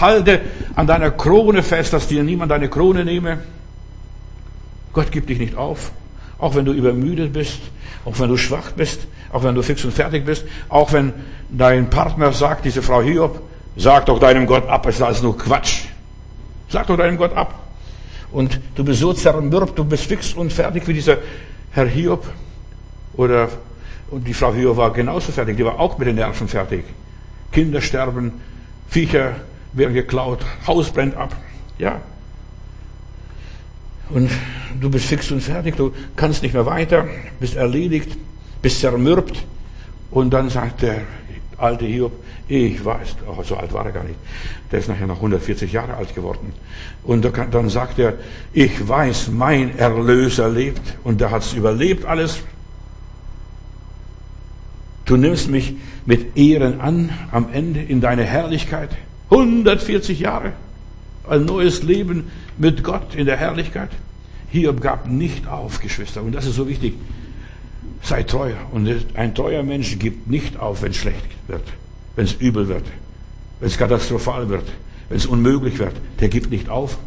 Halte an deiner Krone fest, dass dir niemand deine Krone nehme. Gott gibt dich nicht auf. Auch wenn du übermüdet bist, auch wenn du schwach bist, auch wenn du fix und fertig bist, auch wenn dein Partner sagt, diese Frau Hiob, sag doch deinem Gott ab, es ist alles nur Quatsch. Sag doch deinem Gott ab. Und du bist so zermürbt, du bist fix und fertig wie dieser Herr Hiob. Oder, und die Frau Hiob war genauso fertig, die war auch mit den Nerven fertig. Kinder sterben, Viecher werden geklaut, Haus brennt ab. Ja. Und du bist fix und fertig, du kannst nicht mehr weiter, bist erledigt, bist zermürbt. Und dann sagt der alte Hiob, ich weiß, oh, so alt war er gar nicht. Der ist nachher noch 140 Jahre alt geworden. Und dann sagt er, ich weiß, mein Erlöser lebt. Und der hat es überlebt alles. Du nimmst mich mit Ehren an am Ende in deine Herrlichkeit. 140 Jahre. Ein neues Leben mit Gott in der Herrlichkeit. Hiob gab nicht auf, Geschwister. Und das ist so wichtig. Sei treu. Und ein treuer Mensch gibt nicht auf, wenn es schlecht wird, wenn es übel wird, wenn es katastrophal wird, wenn es unmöglich wird. Der gibt nicht auf.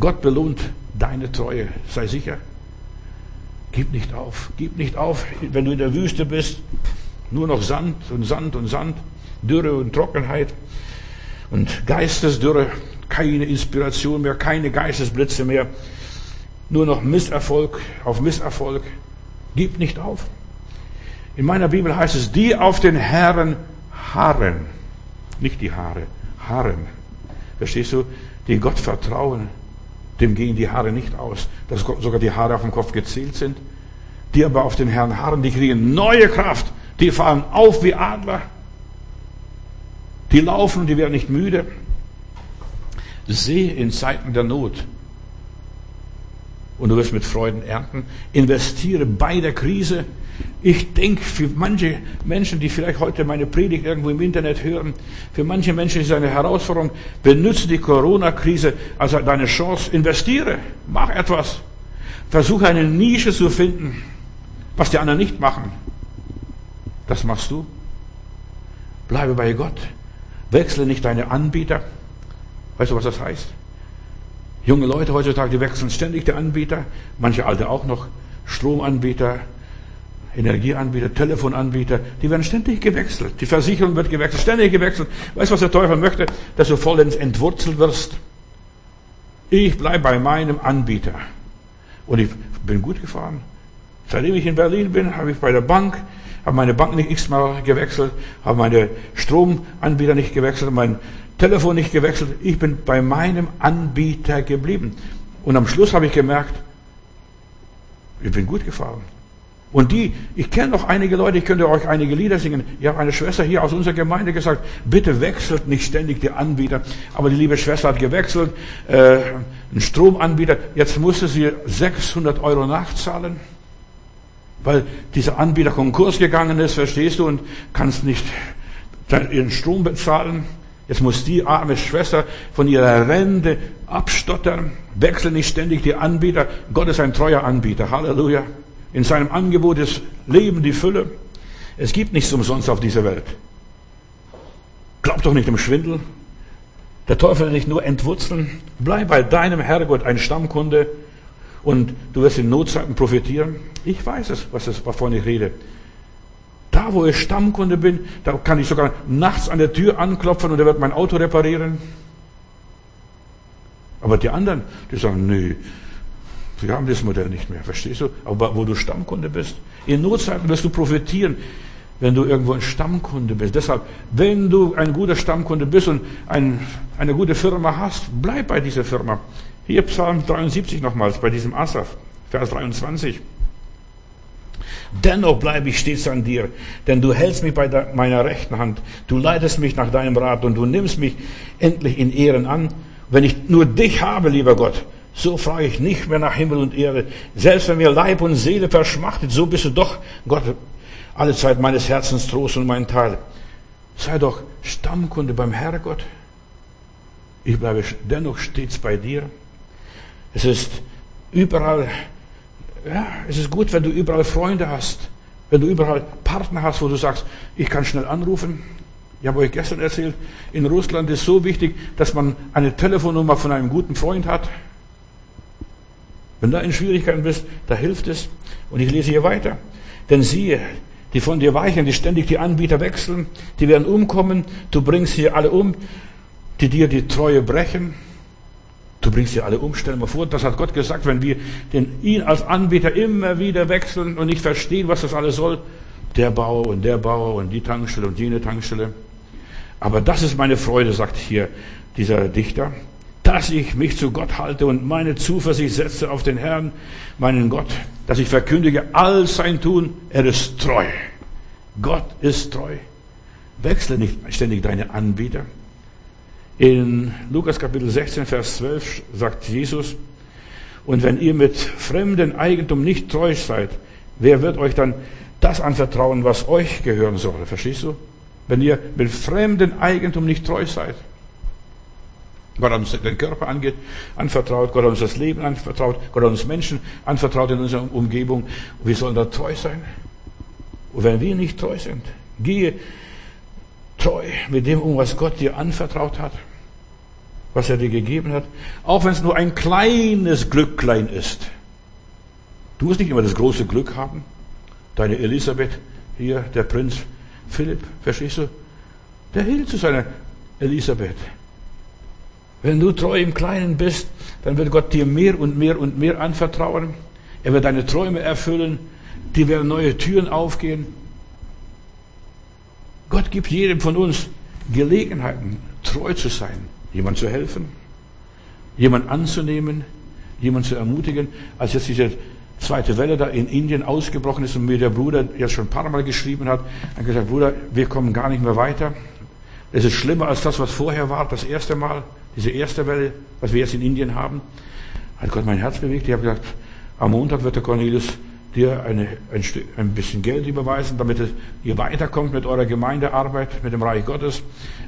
Gott belohnt deine Treue. Sei sicher. Gib nicht auf. Gib nicht auf, wenn du in der Wüste bist. Nur noch Sand und Sand und Sand. Dürre und Trockenheit. Und Geistesdürre. Keine Inspiration mehr. Keine Geistesblitze mehr. Nur noch Misserfolg auf Misserfolg. Gib nicht auf. In meiner Bibel heißt es, die auf den Herrn harren. Nicht die Haare, harren. Verstehst du? Die Gott vertrauen, dem gehen die Haare nicht aus, dass sogar die Haare auf dem Kopf gezählt sind. Die aber auf den Herrn harren, die kriegen neue Kraft. Die fahren auf wie Adler. Die laufen die werden nicht müde. Sehe in Zeiten der Not und du wirst mit Freuden ernten. Investiere bei der Krise. Ich denke, für manche Menschen, die vielleicht heute meine Predigt irgendwo im Internet hören, für manche Menschen ist es eine Herausforderung. Benutze die Corona-Krise als deine Chance. Investiere. Mach etwas. Versuche eine Nische zu finden, was die anderen nicht machen. Das machst du. Bleibe bei Gott. Wechsle nicht deine Anbieter. Weißt du, was das heißt? Junge Leute heutzutage, die wechseln ständig die Anbieter, manche alte auch noch, Stromanbieter, Energieanbieter, Telefonanbieter, die werden ständig gewechselt. Die Versicherung wird gewechselt, ständig gewechselt. Weißt du, was der Teufel möchte? Dass du vollends entwurzelt wirst. Ich bleibe bei meinem Anbieter. Und ich bin gut gefahren. Seitdem ich in Berlin bin, habe ich bei der Bank, habe meine Bank nicht x-mal gewechselt, habe meine Stromanbieter nicht gewechselt, mein Telefon nicht gewechselt. Ich bin bei meinem Anbieter geblieben. Und am Schluss habe ich gemerkt, ich bin gut gefahren. Und die, ich kenne noch einige Leute, ich könnte euch einige Lieder singen. Ich habe eine Schwester hier aus unserer Gemeinde gesagt, bitte wechselt nicht ständig die Anbieter. Aber die liebe Schwester hat gewechselt, äh, ein Stromanbieter. Jetzt musste sie 600 Euro nachzahlen, weil dieser Anbieter Konkurs gegangen ist, verstehst du, und kannst nicht ihren Strom bezahlen. Jetzt muss die arme Schwester von ihrer Rente abstottern. Wechsel nicht ständig die Anbieter. Gott ist ein treuer Anbieter. Halleluja. In seinem Angebot ist Leben die Fülle. Es gibt nichts umsonst auf dieser Welt. Glaub doch nicht im Schwindel. Der Teufel will dich nur entwurzeln. Bleib bei deinem Herrgott ein Stammkunde und du wirst in Notzeiten profitieren. Ich weiß es, was es, wovon ich rede. Da, wo ich Stammkunde bin, da kann ich sogar nachts an der Tür anklopfen und er wird mein Auto reparieren. Aber die anderen, die sagen, nee, wir haben das Modell nicht mehr, verstehst du? Aber wo du Stammkunde bist, in Notzeiten wirst du profitieren, wenn du irgendwo ein Stammkunde bist. Deshalb, wenn du ein guter Stammkunde bist und ein, eine gute Firma hast, bleib bei dieser Firma. Hier Psalm 73 nochmals, bei diesem Asaf, Vers 23. Dennoch bleibe ich stets an dir, denn du hältst mich bei meiner rechten Hand. Du leitest mich nach deinem Rat und du nimmst mich endlich in Ehren an. Wenn ich nur dich habe, lieber Gott, so frage ich nicht mehr nach Himmel und Erde. Selbst wenn mir Leib und Seele verschmachtet, so bist du doch, Gott, alle Zeit meines Herzens Trost und mein Teil. Sei doch Stammkunde beim Herrgott. Ich bleibe dennoch stets bei dir. Es ist überall ja, es ist gut, wenn du überall Freunde hast, wenn du überall Partner hast, wo du sagst, ich kann schnell anrufen. Ich habe euch gestern erzählt, in Russland ist so wichtig, dass man eine Telefonnummer von einem guten Freund hat. Wenn du in Schwierigkeiten bist, da hilft es. Und ich lese hier weiter. Denn siehe, die von dir weichen, die ständig die Anbieter wechseln, die werden umkommen, du bringst sie alle um, die dir die Treue brechen. Du bringst sie alle um, stell mal vor, das hat Gott gesagt, wenn wir den, ihn als Anbieter immer wieder wechseln und nicht verstehen, was das alles soll. Der Bauer und der Bauer und die Tankstelle und jene Tankstelle. Aber das ist meine Freude, sagt hier dieser Dichter, dass ich mich zu Gott halte und meine Zuversicht setze auf den Herrn, meinen Gott, dass ich verkündige all sein Tun, er ist treu. Gott ist treu. Wechsle nicht ständig deine Anbieter. In Lukas Kapitel 16, Vers 12 sagt Jesus, und wenn ihr mit fremdem Eigentum nicht treu seid, wer wird euch dann das anvertrauen, was euch gehören soll? Verstehst du? Wenn ihr mit fremdem Eigentum nicht treu seid. Gott hat uns den Körper angeht, anvertraut, Gott hat uns das Leben anvertraut, Gott hat uns Menschen anvertraut in unserer Umgebung. Wir sollen da treu sein. Und wenn wir nicht treu sind, gehe treu mit dem um, was Gott dir anvertraut hat, was er dir gegeben hat, auch wenn es nur ein kleines Glücklein ist. Du musst nicht immer das große Glück haben. Deine Elisabeth, hier der Prinz Philipp, verstehst du? Der hielt zu seiner Elisabeth. Wenn du treu im Kleinen bist, dann wird Gott dir mehr und mehr und mehr anvertrauen. Er wird deine Träume erfüllen. Dir werden neue Türen aufgehen. Gott gibt jedem von uns Gelegenheiten, treu zu sein, jemand zu helfen, jemand anzunehmen, jemand zu ermutigen. Als jetzt diese zweite Welle da in Indien ausgebrochen ist und mir der Bruder jetzt schon ein paar Mal geschrieben hat, hat gesagt, Bruder, wir kommen gar nicht mehr weiter. Es ist schlimmer als das, was vorher war, das erste Mal, diese erste Welle, was wir jetzt in Indien haben. Hat Gott mein Herz bewegt. Ich habe gesagt, am Montag wird der Cornelius dir eine, ein, ein bisschen Geld überweisen, damit ihr weiterkommt mit eurer Gemeindearbeit, mit dem Reich Gottes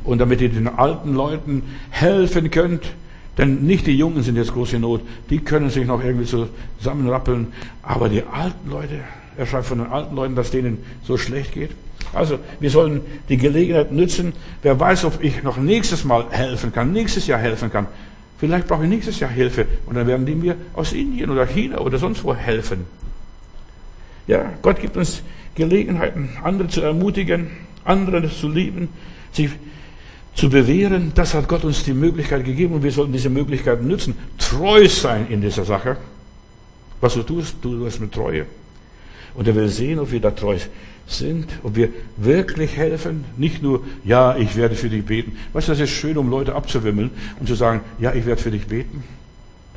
und damit ihr den alten Leuten helfen könnt. Denn nicht die Jungen sind jetzt große Not, die können sich noch irgendwie zusammenrappeln, aber die alten Leute, er schreibt von den alten Leuten, dass denen so schlecht geht. Also, wir sollen die Gelegenheit nützen. Wer weiß, ob ich noch nächstes Mal helfen kann, nächstes Jahr helfen kann. Vielleicht brauche ich nächstes Jahr Hilfe und dann werden die mir aus Indien oder China oder sonst wo helfen. Ja, Gott gibt uns Gelegenheiten, andere zu ermutigen, andere zu lieben, sich zu bewähren. Das hat Gott uns die Möglichkeit gegeben und wir sollten diese Möglichkeit nutzen. Treu sein in dieser Sache. Was du tust, du es mit Treue. Und er will sehen, ob wir da treu sind, ob wir wirklich helfen. Nicht nur, ja, ich werde für dich beten. Weißt du, das ist schön, um Leute abzuwimmeln und zu sagen, ja, ich werde für dich beten.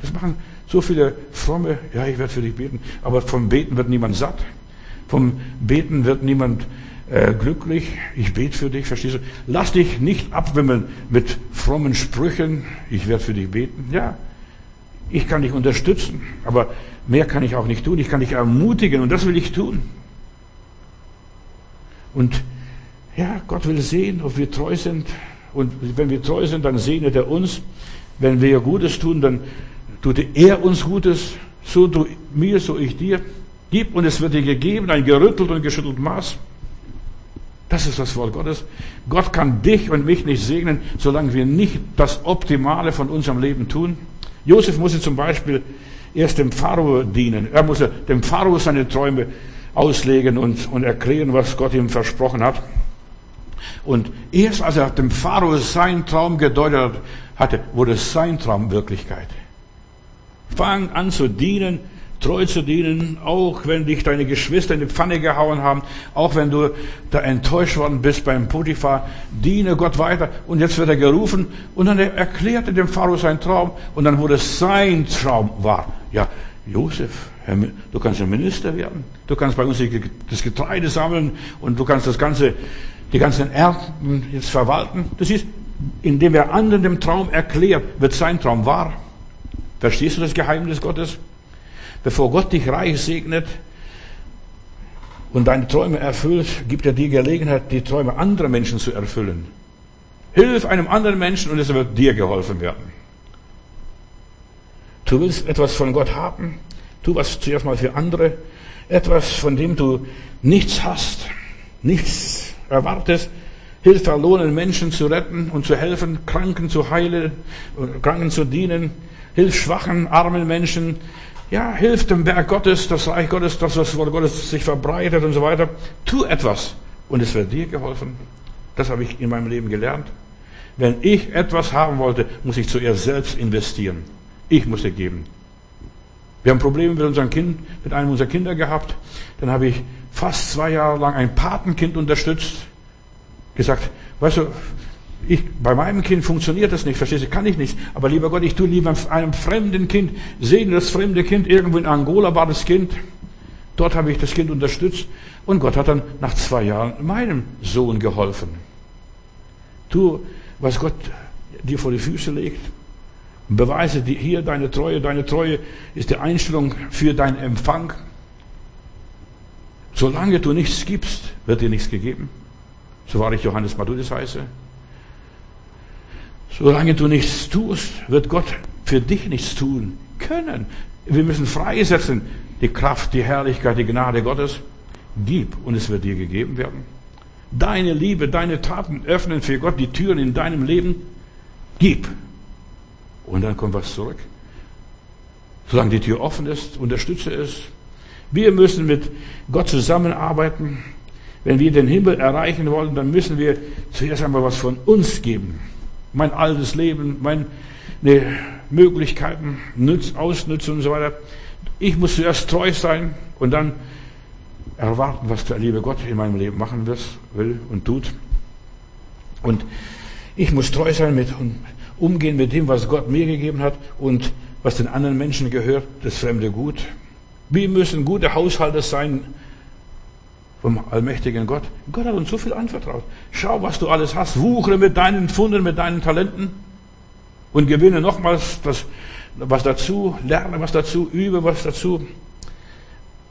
Das machen so viele fromme, ja, ich werde für dich beten. Aber vom Beten wird niemand satt. Vom Beten wird niemand äh, glücklich. Ich bete für dich, verstehst du? Lass dich nicht abwimmeln mit frommen Sprüchen. Ich werde für dich beten. Ja, ich kann dich unterstützen, aber mehr kann ich auch nicht tun. Ich kann dich ermutigen und das will ich tun. Und ja, Gott will sehen, ob wir treu sind. Und wenn wir treu sind, dann segnet er uns. Wenn wir Gutes tun, dann tut er uns Gutes, so du mir, so ich dir. Gib und es wird dir gegeben, ein gerüttelt und geschüttelt Maß. Das ist das Wort Gottes. Gott kann dich und mich nicht segnen, solange wir nicht das Optimale von unserem Leben tun. Josef musste zum Beispiel erst dem Pharao dienen. Er musste dem Pharao seine Träume auslegen und, und erklären, was Gott ihm versprochen hat. Und erst als er dem Pharao seinen Traum gedeutet hatte, wurde sein Traum Wirklichkeit. Fang an zu dienen, treu zu dienen, auch wenn dich deine Geschwister in die Pfanne gehauen haben, auch wenn du da enttäuscht worden bist beim Potiphar, diene Gott weiter. Und jetzt wird er gerufen und dann erklärte dem Pharao seinen Traum und dann wurde sein Traum wahr. Ja, Josef, du kannst ein Minister werden, du kannst bei uns das Getreide sammeln und du kannst das ganze, die ganzen Ernten jetzt verwalten. Das ist, indem er anderen den Traum erklärt, wird sein Traum wahr. Verstehst du das Geheimnis Gottes? Bevor Gott dich reich segnet und deine Träume erfüllt, gibt er dir Gelegenheit, die Träume anderer Menschen zu erfüllen. Hilf einem anderen Menschen und es wird dir geholfen werden. Du willst etwas von Gott haben, tu was zuerst mal für andere, etwas, von dem du nichts hast, nichts erwartest, hilf verlorenen Menschen zu retten und zu helfen, Kranken zu heilen, Kranken zu dienen, hilf schwachen, armen Menschen, ja, hilf dem Werk Gottes, das Reich Gottes, das Wort Gottes sich verbreitet und so weiter. Tu etwas und es wird dir geholfen. Das habe ich in meinem Leben gelernt. Wenn ich etwas haben wollte, muss ich zuerst selbst investieren. Ich musste geben. Wir haben Probleme mit unserem Kind, mit einem unserer Kinder gehabt. Dann habe ich fast zwei Jahre lang ein Patenkind unterstützt. Gesagt, weißt du, ich, bei meinem Kind funktioniert das nicht, verstehst du, kann ich nicht. Aber lieber Gott, ich tue lieber einem fremden Kind, segne das fremde Kind, irgendwo in Angola war das Kind. Dort habe ich das Kind unterstützt und Gott hat dann nach zwei Jahren meinem Sohn geholfen. Tu, was Gott dir vor die Füße legt. Beweise hier deine Treue. Deine Treue ist die Einstellung für deinen Empfang. Solange du nichts gibst, wird dir nichts gegeben. So war ich Johannes Matthäus heiße. Solange du nichts tust, wird Gott für dich nichts tun können. Wir müssen freisetzen die Kraft, die Herrlichkeit, die Gnade Gottes. Gib und es wird dir gegeben werden. Deine Liebe, deine Taten öffnen für Gott die Türen in deinem Leben. Gib. Und dann kommt was zurück. Solange die Tür offen ist, unterstütze es. Wir müssen mit Gott zusammenarbeiten. Wenn wir den Himmel erreichen wollen, dann müssen wir zuerst einmal was von uns geben mein altes Leben, meine Möglichkeiten nütz, ausnützen und so weiter. Ich muss zuerst treu sein und dann erwarten, was der liebe Gott in meinem Leben machen will und tut. Und ich muss treu sein mit umgehen mit dem, was Gott mir gegeben hat und was den anderen Menschen gehört, das fremde Gut. Wir müssen gute Haushalter sein vom allmächtigen Gott. Gott hat uns so viel anvertraut. Schau, was du alles hast. Wuchere mit deinen Funden, mit deinen Talenten und gewinne nochmals das, was dazu, lerne was dazu, übe was dazu.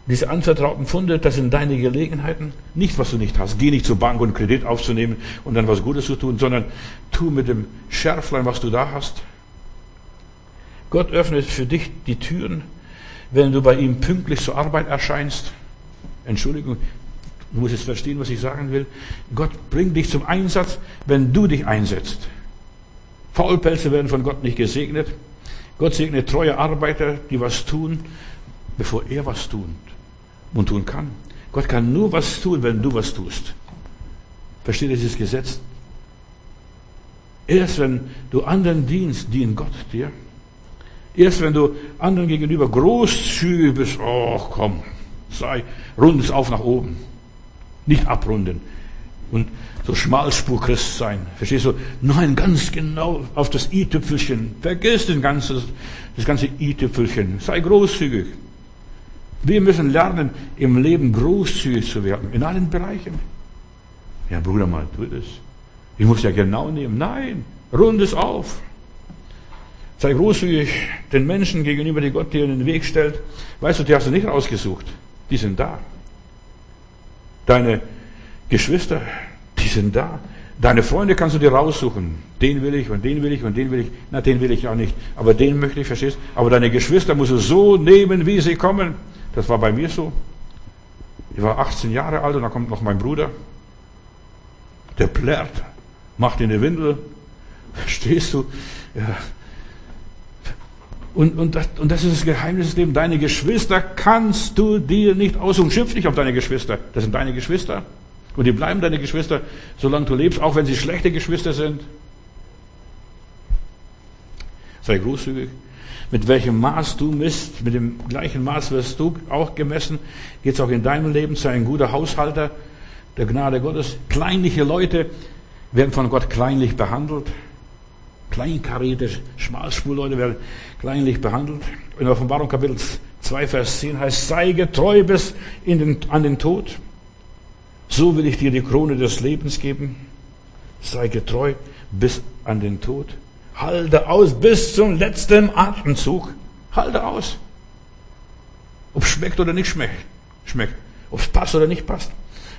Diese anvertrauten Funde, das sind deine Gelegenheiten. Nicht, was du nicht hast. Geh nicht zur Bank und Kredit aufzunehmen und dann was Gutes zu tun, sondern tu mit dem Schärflein, was du da hast. Gott öffnet für dich die Türen, wenn du bei ihm pünktlich zur Arbeit erscheinst. Entschuldigung, du musst jetzt verstehen, was ich sagen will. Gott bringt dich zum Einsatz, wenn du dich einsetzt. Faulpelze werden von Gott nicht gesegnet. Gott segnet treue Arbeiter, die was tun, bevor er was tut und tun kann. Gott kann nur was tun, wenn du was tust. Versteht ihr dieses Gesetz? Erst wenn du anderen dienst, dient Gott dir. Erst wenn du anderen gegenüber großzügig bist, oh komm, sei, rund es auf nach oben. Nicht abrunden. Und so Schmalspur-Christ sein. Verstehst du? Nein, ganz genau auf das i-Tüpfelchen. Vergiss das ganze, das ganze i-Tüpfelchen. Sei großzügig. Wir müssen lernen, im Leben großzügig zu werden, in allen Bereichen. Ja, Bruder, mal, tu das. Ich muss ja genau nehmen. Nein, rund es auf. Sei großzügig den Menschen gegenüber, die Gott dir in den Weg stellt. Weißt du, die hast du nicht rausgesucht. Die sind da. Deine Geschwister, die sind da. Deine Freunde kannst du dir raussuchen. Den will ich und den will ich und den will ich. Na, den will ich auch nicht. Aber den möchte ich, verstehst Aber deine Geschwister musst du so nehmen, wie sie kommen. Das war bei mir so. Ich war 18 Jahre alt und da kommt noch mein Bruder. Der plärrt, macht in die Windel. Stehst du? Ja. Und, und, das, und das ist das Geheimnis des Lebens. Deine Geschwister kannst du dir nicht aussuchen. Schimpf nicht auf deine Geschwister. Das sind deine Geschwister. Und die bleiben deine Geschwister, solange du lebst, auch wenn sie schlechte Geschwister sind. Sei großzügig. Mit welchem Maß du misst, mit dem gleichen Maß wirst du auch gemessen. Geht es auch in deinem Leben. Sei ein guter Haushalter der Gnade Gottes. Kleinliche Leute werden von Gott kleinlich behandelt. Kleinkarierte Schmalspurleute werden kleinlich behandelt. In Offenbarung Kapitel 2, Vers 10 heißt, sei getreu bis den, an den Tod. So will ich dir die Krone des Lebens geben. Sei getreu bis an den Tod. Halte aus bis zum letzten Atemzug. Halte aus. Ob es schmeckt oder nicht schmeckt. Schmeckt. Ob es passt oder nicht passt.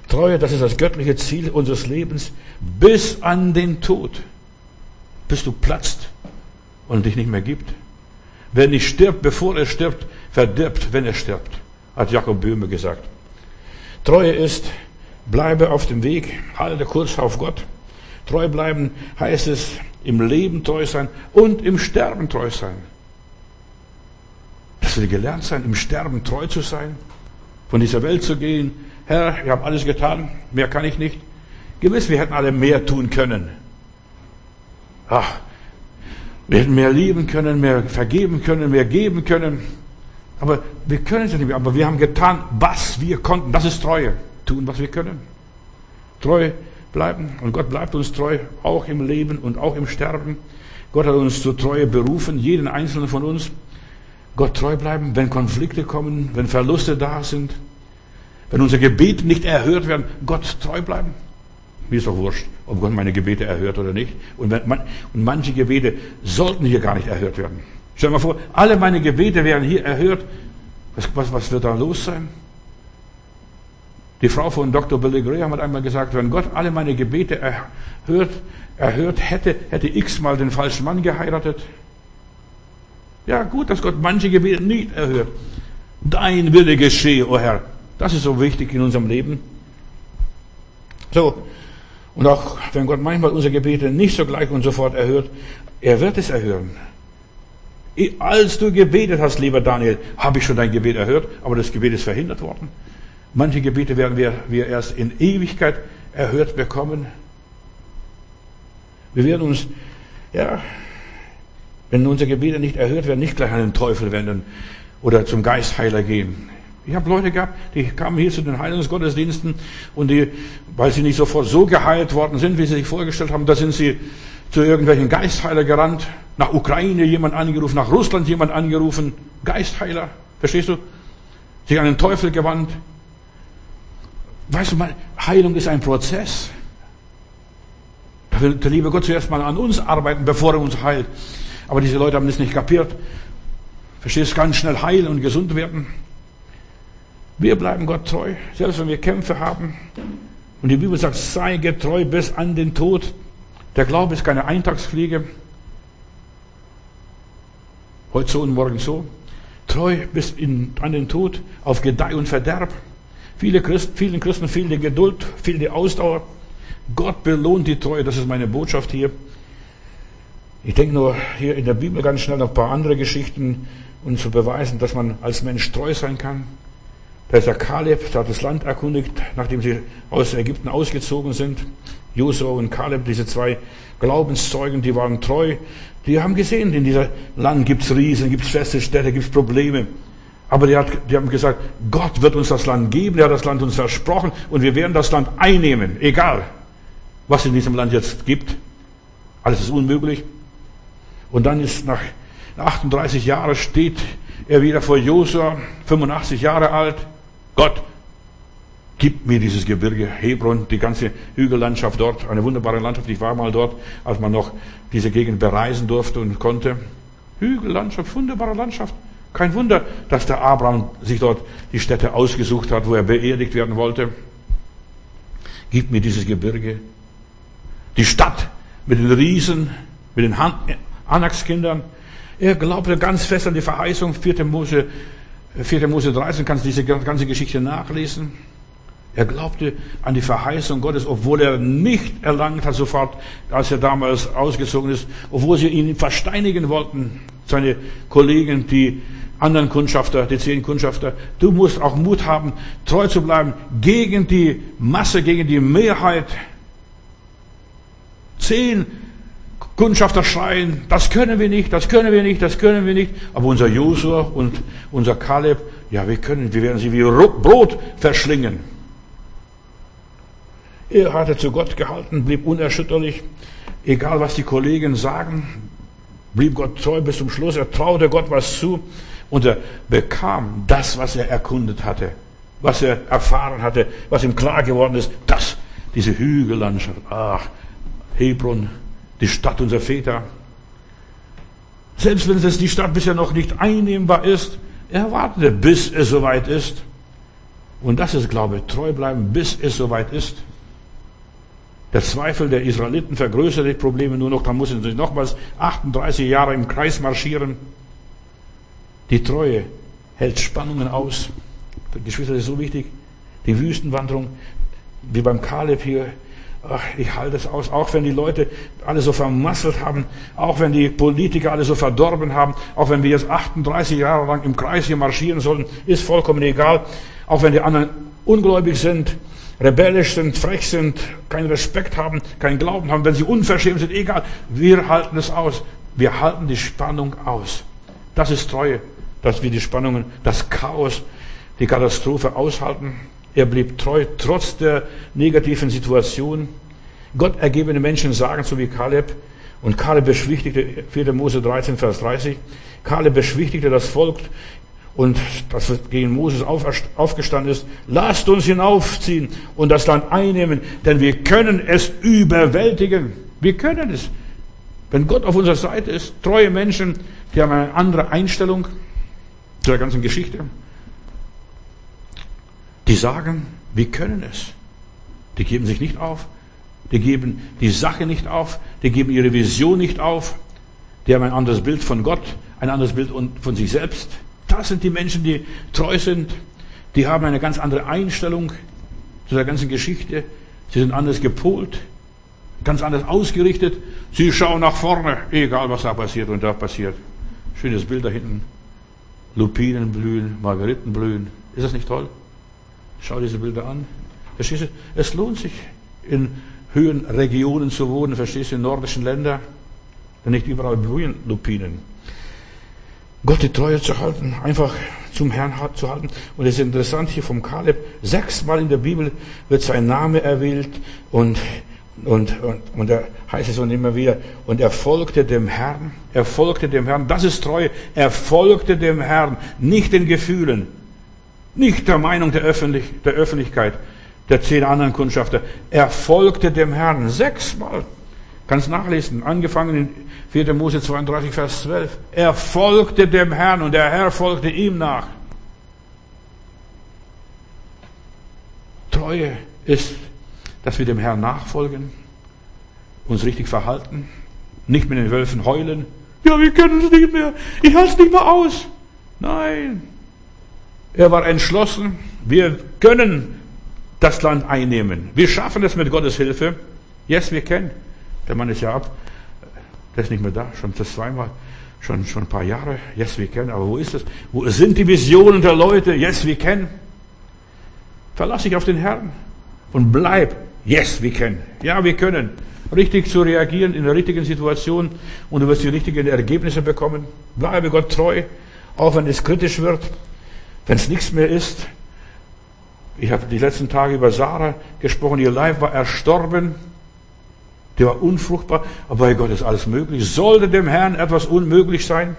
Treue, das ist das göttliche Ziel unseres Lebens bis an den Tod. Bis du platzt und dich nicht mehr gibt. Wer nicht stirbt, bevor er stirbt, verdirbt, wenn er stirbt, hat Jakob Böhme gesagt. Treue ist, bleibe auf dem Weg, halte Kurs auf Gott. Treu bleiben heißt es, im Leben treu sein und im Sterben treu sein. Das will gelernt sein, im Sterben treu zu sein, von dieser Welt zu gehen. Herr, ich habe alles getan, mehr kann ich nicht. Gewiss, wir hätten alle mehr tun können. Ach, wir hätten mehr lieben können, mehr vergeben können, mehr geben können. Aber wir können es nicht mehr. Aber wir haben getan, was wir konnten. Das ist Treue. Tun, was wir können. Treu bleiben. Und Gott bleibt uns treu, auch im Leben und auch im Sterben. Gott hat uns zur Treue berufen, jeden einzelnen von uns. Gott treu bleiben, wenn Konflikte kommen, wenn Verluste da sind, wenn unsere Gebete nicht erhört werden, Gott treu bleiben. Mir ist doch wurscht, ob Gott meine Gebete erhört oder nicht. Und, man, und manche Gebete sollten hier gar nicht erhört werden. Stell dir mal vor, alle meine Gebete wären hier erhört. Was, was, was wird da los sein? Die Frau von Dr. Billy Graham hat einmal gesagt, wenn Gott alle meine Gebete erhört, erhört hätte, hätte x mal den falschen Mann geheiratet. Ja, gut, dass Gott manche Gebete nicht erhört. Dein Wille geschehe, o oh Herr. Das ist so wichtig in unserem Leben. So. Und auch wenn Gott manchmal unsere Gebete nicht so gleich und sofort erhört, er wird es erhören. Als du gebetet hast, lieber Daniel, habe ich schon dein Gebet erhört, aber das Gebet ist verhindert worden. Manche Gebete werden wir, wir erst in Ewigkeit erhört bekommen. Wir werden uns, ja, wenn unsere Gebete nicht erhört werden, nicht gleich an den Teufel wenden oder zum Geistheiler gehen. Ich habe Leute gehabt, die kamen hier zu den Heilungsgottesdiensten und die, weil sie nicht sofort so geheilt worden sind, wie sie sich vorgestellt haben, da sind sie zu irgendwelchen Geistheiler gerannt, nach Ukraine jemand angerufen, nach Russland jemand angerufen, Geistheiler, verstehst du? Sich an den Teufel gewandt. Weißt du mal, Heilung ist ein Prozess. Da will der liebe Gott zuerst mal an uns arbeiten, bevor er uns heilt. Aber diese Leute haben das nicht kapiert. Verstehst, ganz schnell heilen und gesund werden. Wir bleiben Gott treu, selbst wenn wir Kämpfe haben. Und die Bibel sagt, sei getreu bis an den Tod. Der Glaube ist keine Eintagsfliege. Heute so und morgen so. Treu bis in, an den Tod, auf Gedeih und Verderb. Viele Christen, vielen Christen fehlt die Geduld, fehlt die Ausdauer. Gott belohnt die Treue, das ist meine Botschaft hier. Ich denke nur hier in der Bibel ganz schnell noch ein paar andere Geschichten, um zu beweisen, dass man als Mensch treu sein kann. Da ist der Kaleb, der hat das Land erkundigt, nachdem sie aus Ägypten ausgezogen sind. Josua und Kaleb, diese zwei Glaubenszeugen, die waren treu. Die haben gesehen, in diesem Land gibt's Riesen, gibt's feste Städte, gibt's Probleme. Aber die, hat, die haben gesagt, Gott wird uns das Land geben, er hat das Land uns versprochen und wir werden das Land einnehmen, egal was in diesem Land jetzt gibt. Alles ist unmöglich. Und dann ist nach 38 Jahren steht er wieder vor Josua, 85 Jahre alt. Gott, gib mir dieses Gebirge, Hebron, die ganze Hügellandschaft dort, eine wunderbare Landschaft. Ich war mal dort, als man noch diese Gegend bereisen durfte und konnte. Hügellandschaft, wunderbare Landschaft. Kein Wunder, dass der Abraham sich dort die Stätte ausgesucht hat, wo er beerdigt werden wollte. Gib mir dieses Gebirge. Die Stadt mit den Riesen, mit den Anakskindern. Er glaubte ganz fest an die Verheißung, 4. Mose, 4. Mose 13, kannst diese ganze Geschichte nachlesen. Er glaubte an die Verheißung Gottes, obwohl er nicht erlangt hat sofort, als er damals ausgezogen ist, obwohl sie ihn versteinigen wollten, seine Kollegen, die anderen Kundschafter, die zehn Kundschafter. Du musst auch Mut haben, treu zu bleiben gegen die Masse, gegen die Mehrheit. Zehn Kundschafter schreien, das können wir nicht, das können wir nicht, das können wir nicht. Aber unser Josua und unser Kaleb, ja, wir können, wir werden sie wie Brot verschlingen. Er hatte zu Gott gehalten, blieb unerschütterlich, egal was die Kollegen sagen, blieb Gott treu bis zum Schluss. Er traute Gott was zu und er bekam das, was er erkundet hatte, was er erfahren hatte, was ihm klar geworden ist. Das, diese Hügellandschaft, ach, Hebron, die Stadt unserer Väter. Selbst wenn es die Stadt bisher noch nicht einnehmbar ist, er wartete, bis es soweit ist. Und das ist Glaube, treu bleiben, bis es soweit ist. Der Zweifel der Israeliten vergrößert die Probleme nur noch, da müssen sie nochmals 38 Jahre im Kreis marschieren. Die Treue hält Spannungen aus. Geschwister, das ist so wichtig. Die Wüstenwanderung, wie beim Kaleb hier, ach, ich halte es aus, auch wenn die Leute alle so vermasselt haben, auch wenn die Politiker alle so verdorben haben, auch wenn wir jetzt 38 Jahre lang im Kreis hier marschieren sollen, ist vollkommen egal, auch wenn die anderen ungläubig sind, rebellisch sind, frech sind, keinen Respekt haben, keinen Glauben haben, wenn sie unverschämt sind, egal, wir halten es aus. Wir halten die Spannung aus. Das ist Treue, dass wir die Spannungen, das Chaos, die Katastrophe aushalten. Er blieb treu, trotz der negativen Situation. Gott ergebene Menschen sagen, so wie Kaleb, und Kaleb beschwichtigte, 4. Mose 13, Vers 30, Kaleb beschwichtigte das Volk und das gegen Moses aufgestanden ist, lasst uns hinaufziehen und das Land einnehmen, denn wir können es überwältigen. Wir können es. Wenn Gott auf unserer Seite ist, treue Menschen, die haben eine andere Einstellung zu der ganzen Geschichte. Die sagen, wir können es. Die geben sich nicht auf. Die geben die Sache nicht auf. Die geben ihre Vision nicht auf. Die haben ein anderes Bild von Gott, ein anderes Bild von sich selbst. Das sind die Menschen, die treu sind. Die haben eine ganz andere Einstellung zu der ganzen Geschichte. Sie sind anders gepolt, ganz anders ausgerichtet. Sie schauen nach vorne, egal was da passiert und da passiert. Schönes Bild da hinten. Lupinen blühen, Margeriten blühen. Ist das nicht toll? Schau diese Bilder an. Verstehst du? Es lohnt sich, in Höhenregionen zu wohnen, verstehst du, in nordischen Ländern. Denn nicht überall blühen Lupinen. Gott die Treue zu halten, einfach zum Herrn zu halten. Und es ist interessant hier vom Kaleb, sechsmal in der Bibel wird sein Name erwählt und, und, und, und da heißt es und immer wieder, und er folgte dem Herrn, er folgte dem Herrn, das ist Treue, er folgte dem Herrn, nicht den Gefühlen, nicht der Meinung der, Öffentlich der Öffentlichkeit, der zehn anderen Kundschafter, er folgte dem Herrn, sechsmal. Kannst nachlesen, angefangen in 4. Mose 32, Vers 12. Er folgte dem Herrn und der Herr folgte ihm nach. Treue ist, dass wir dem Herrn nachfolgen, uns richtig verhalten, nicht mit den Wölfen heulen. Ja, wir können es nicht mehr. Ich halte es nicht mehr aus. Nein. Er war entschlossen. Wir können das Land einnehmen. Wir schaffen es mit Gottes Hilfe. Yes, wir können. Der Mann ist ja ab. Der ist nicht mehr da. Schon das zweimal. Schon, schon ein paar Jahre. Yes, wir können. Aber wo ist es? Wo sind die Visionen der Leute? Yes, wir können. Verlass dich auf den Herrn. Und bleib. Yes, wir können. Ja, wir können richtig zu reagieren in der richtigen Situation und du wirst die richtigen Ergebnisse bekommen. Bleibe Gott treu, auch wenn es kritisch wird, wenn es nichts mehr ist. Ich habe die letzten Tage über Sarah gesprochen, ihr Leib war erstorben, der war unfruchtbar, aber bei Gott ist alles möglich. Sollte dem Herrn etwas unmöglich sein?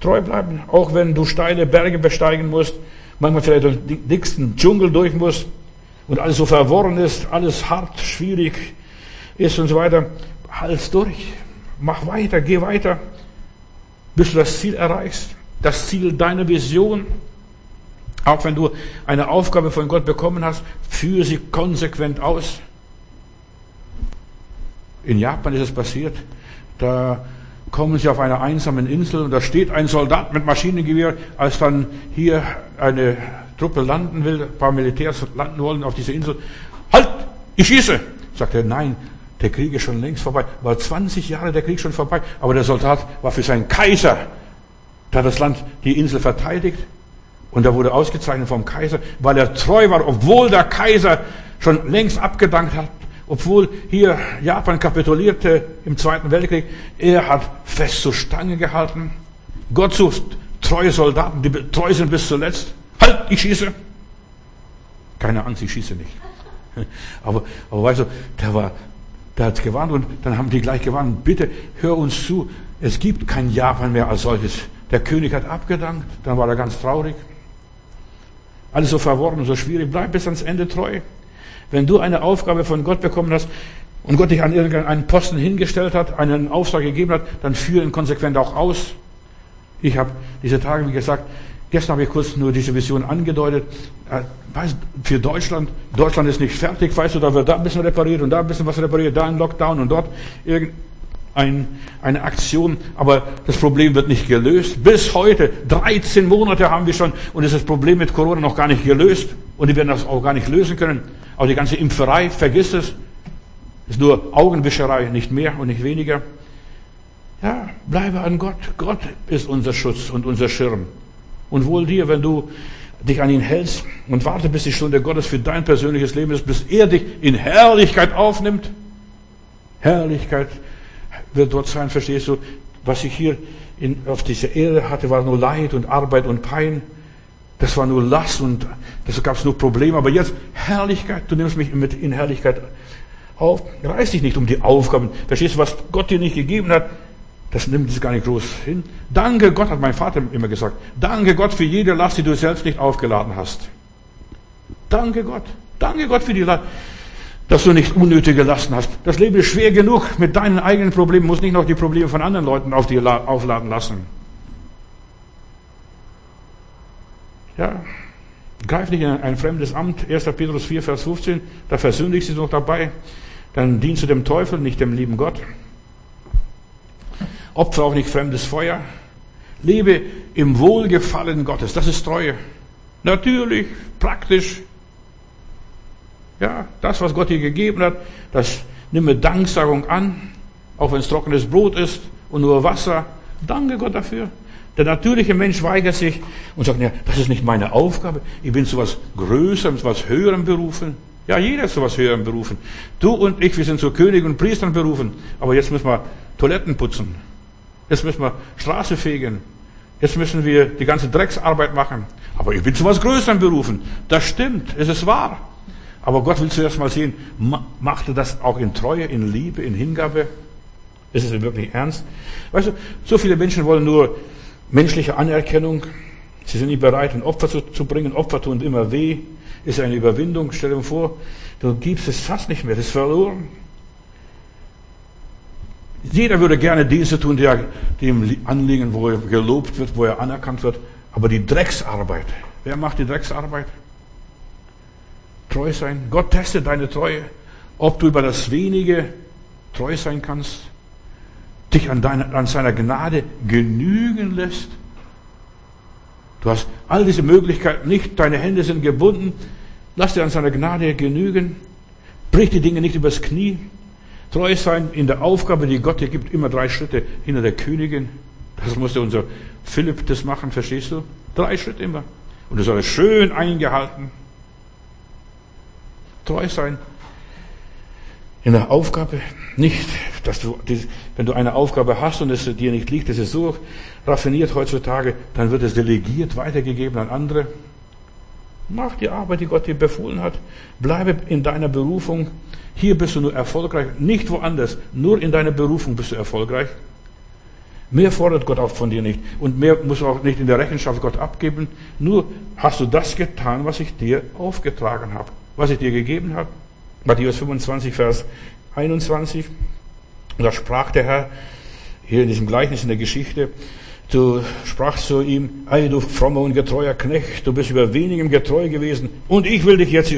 Treu bleiben, auch wenn du steile Berge besteigen musst, manchmal vielleicht durch den dicksten Dschungel durch musst und alles so verworren ist, alles hart, schwierig, ist und so weiter. Hals durch. Mach weiter, geh weiter, bis du das Ziel erreichst. Das Ziel deiner Vision. Auch wenn du eine Aufgabe von Gott bekommen hast, führe sie konsequent aus. In Japan ist es passiert. Da kommen sie auf einer einsamen Insel und da steht ein Soldat mit Maschinengewehr, als dann hier eine Truppe landen will, ein paar Militärs landen wollen auf dieser Insel. Halt! Ich schieße! Sagt er, nein, der Krieg ist schon längst vorbei. War 20 Jahre der Krieg schon vorbei. Aber der Soldat war für seinen Kaiser. Da hat das Land die Insel verteidigt. Und er wurde ausgezeichnet vom Kaiser, weil er treu war, obwohl der Kaiser schon längst abgedankt hat. Obwohl hier Japan kapitulierte im Zweiten Weltkrieg. Er hat fest zur Stange gehalten. Gott sucht treue Soldaten, die treu sind bis zuletzt. Halt, ich schieße. Keine Angst, ich schieße nicht. Aber, aber weißt du, der war der hat gewarnt und dann haben die gleich gewarnt, bitte hör uns zu, es gibt kein Japan mehr als solches. Der König hat abgedankt, dann war er ganz traurig. Alles so verworren, so schwierig, bleib bis ans Ende treu. Wenn du eine Aufgabe von Gott bekommen hast und Gott dich an irgendeinen Posten hingestellt hat, einen Auftrag gegeben hat, dann führe ihn konsequent auch aus. Ich habe diese Tage, wie gesagt, Gestern habe ich kurz nur diese Vision angedeutet. Äh, für Deutschland, Deutschland ist nicht fertig, weißt du, da wird da ein bisschen repariert und da ein bisschen was repariert, da ein Lockdown und dort irgendeine eine Aktion, aber das Problem wird nicht gelöst. Bis heute, 13 Monate haben wir schon und ist das Problem mit Corona noch gar nicht gelöst und die werden das auch gar nicht lösen können. Auch die ganze Impferei, vergiss es, ist nur Augenwischerei, nicht mehr und nicht weniger. Ja, bleibe an Gott. Gott ist unser Schutz und unser Schirm. Und wohl dir, wenn du dich an ihn hältst und warte, bis die Stunde Gottes für dein persönliches Leben ist, bis er dich in Herrlichkeit aufnimmt. Herrlichkeit wird dort sein, verstehst du? Was ich hier in, auf dieser Erde hatte, war nur Leid und Arbeit und Pein. Das war nur Last und das gab es nur Probleme. Aber jetzt Herrlichkeit, du nimmst mich mit in Herrlichkeit auf. Reiß dich nicht um die Aufgaben. Verstehst du, was Gott dir nicht gegeben hat? Das nimmt es gar nicht groß hin. Danke Gott, hat mein Vater immer gesagt. Danke Gott für jede Last, die du selbst nicht aufgeladen hast. Danke Gott. Danke Gott für die Last, dass du nicht unnötige Lasten hast. Das Leben ist schwer genug. Mit deinen eigenen Problemen muss nicht noch die Probleme von anderen Leuten auf dir aufladen lassen. Ja. Greif nicht in ein fremdes Amt. 1. Petrus 4, Vers 15. Da versündigst du noch dabei. Dann dienst du dem Teufel, nicht dem lieben Gott. Opfer auch nicht fremdes Feuer. Lebe im Wohlgefallen Gottes. Das ist Treue. Natürlich, praktisch. Ja, das, was Gott dir gegeben hat, das nimm mit Danksagung an, auch wenn es trockenes Brot ist und nur Wasser. Danke Gott dafür. Der natürliche Mensch weigert sich und sagt, ja, das ist nicht meine Aufgabe. Ich bin zu was Größerem, zu was Höherem berufen. Ja, jeder ist zu was Höherem berufen. Du und ich, wir sind zu König und Priestern berufen. Aber jetzt müssen wir Toiletten putzen. Jetzt müssen wir Straße fegen. Jetzt müssen wir die ganze Drecksarbeit machen. Aber ich bin zu was Größerem berufen. Das stimmt, es ist wahr. Aber Gott will zuerst mal sehen, macht er das auch in Treue, in Liebe, in Hingabe? Ist es wirklich ernst? Weißt du, so viele Menschen wollen nur menschliche Anerkennung. Sie sind nicht bereit, ein Opfer zu, zu bringen. Opfer tun immer weh. Ist eine Überwindung. Stell dir vor, du gibst es fast nicht mehr. Das ist verloren. Jeder würde gerne Dienste tun, die ihm anliegen, wo er gelobt wird, wo er anerkannt wird. Aber die Drecksarbeit, wer macht die Drecksarbeit? treu sein. Gott testet deine Treue, ob du über das wenige treu sein kannst, dich an, deine, an seiner Gnade genügen lässt. Du hast all diese Möglichkeiten nicht, deine Hände sind gebunden. Lass dir an seiner Gnade genügen. Brich die Dinge nicht übers Knie. Treu sein in der Aufgabe, die Gott dir gibt, immer drei Schritte hinter der Königin. Das musste unser Philipp das machen, verstehst du? Drei Schritte immer. Und das soll schön eingehalten. Treu sein in der Aufgabe. Nicht, dass du, wenn du eine Aufgabe hast und es dir nicht liegt, das ist so raffiniert heutzutage, dann wird es delegiert, weitergegeben an andere. Mach die Arbeit, die Gott dir befohlen hat. Bleibe in deiner Berufung. Hier bist du nur erfolgreich, nicht woanders. Nur in deiner Berufung bist du erfolgreich. Mehr fordert Gott auch von dir nicht. Und mehr musst du auch nicht in der Rechenschaft Gott abgeben. Nur hast du das getan, was ich dir aufgetragen habe, was ich dir gegeben habe. Matthäus 25, Vers 21. Und da sprach der Herr, hier in diesem Gleichnis in der Geschichte, du sprachst zu ihm, ei du frommer und getreuer Knecht, du bist über wenigem getreu gewesen und ich will dich jetzt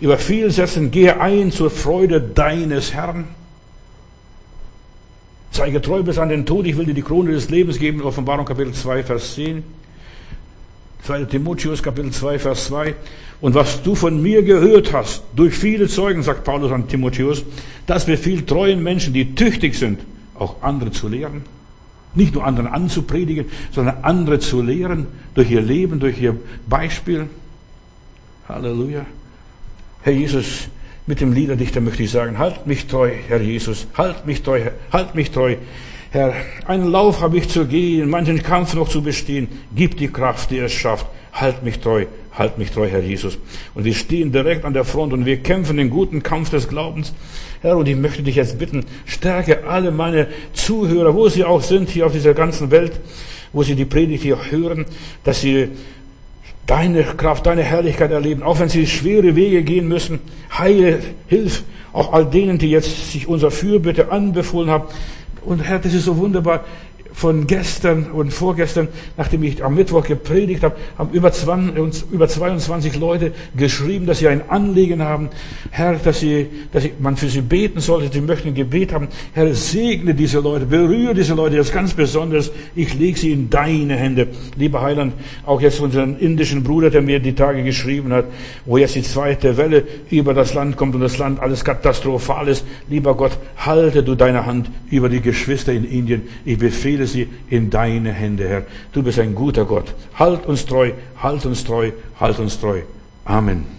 über viel setzen, gehe ein zur Freude deines Herrn. Sei getreu bis an den Tod, ich will dir die Krone des Lebens geben, Offenbarung Kapitel 2, Vers 10. 2. Timotheus Kapitel 2, Vers 2. Und was du von mir gehört hast, durch viele Zeugen, sagt Paulus an Timotheus, das befiehlt treuen Menschen, die tüchtig sind, auch andere zu lehren. Nicht nur anderen anzupredigen, sondern andere zu lehren, durch ihr Leben, durch ihr Beispiel. Halleluja. Herr Jesus, mit dem Liederdichter möchte ich sagen, halt mich treu, Herr Jesus, halt mich treu, halt mich treu. Herr, einen Lauf habe ich zu gehen, manchen Kampf noch zu bestehen. Gib die Kraft, die es schafft. Halt mich treu, halt mich treu, Herr Jesus. Und wir stehen direkt an der Front und wir kämpfen den guten Kampf des Glaubens. Herr, und ich möchte dich jetzt bitten, stärke alle meine Zuhörer, wo sie auch sind, hier auf dieser ganzen Welt, wo sie die Predigt hier hören, dass sie deine Kraft, deine Herrlichkeit erleben, auch wenn sie schwere Wege gehen müssen. Heile, hilf auch all denen, die jetzt sich unser Fürbitte anbefohlen haben. Und Herr, das ist so wunderbar von gestern und vorgestern, nachdem ich am Mittwoch gepredigt habe, haben über 20, über 22 Leute geschrieben, dass sie ein Anliegen haben. Herr, dass, sie, dass man für sie beten sollte, sie möchten ein Gebet haben. Herr, segne diese Leute, berühre diese Leute jetzt ganz besonders. Ich lege sie in deine Hände. Lieber Heiland, auch jetzt unseren indischen Bruder, der mir die Tage geschrieben hat, wo jetzt die zweite Welle über das Land kommt und das Land alles katastrophal ist. Lieber Gott, halte du deine Hand über die Geschwister in Indien. Ich befehle sie in deine Hände, Herr. Du bist ein guter Gott. Halt uns treu, halt uns treu, halt uns treu. Amen.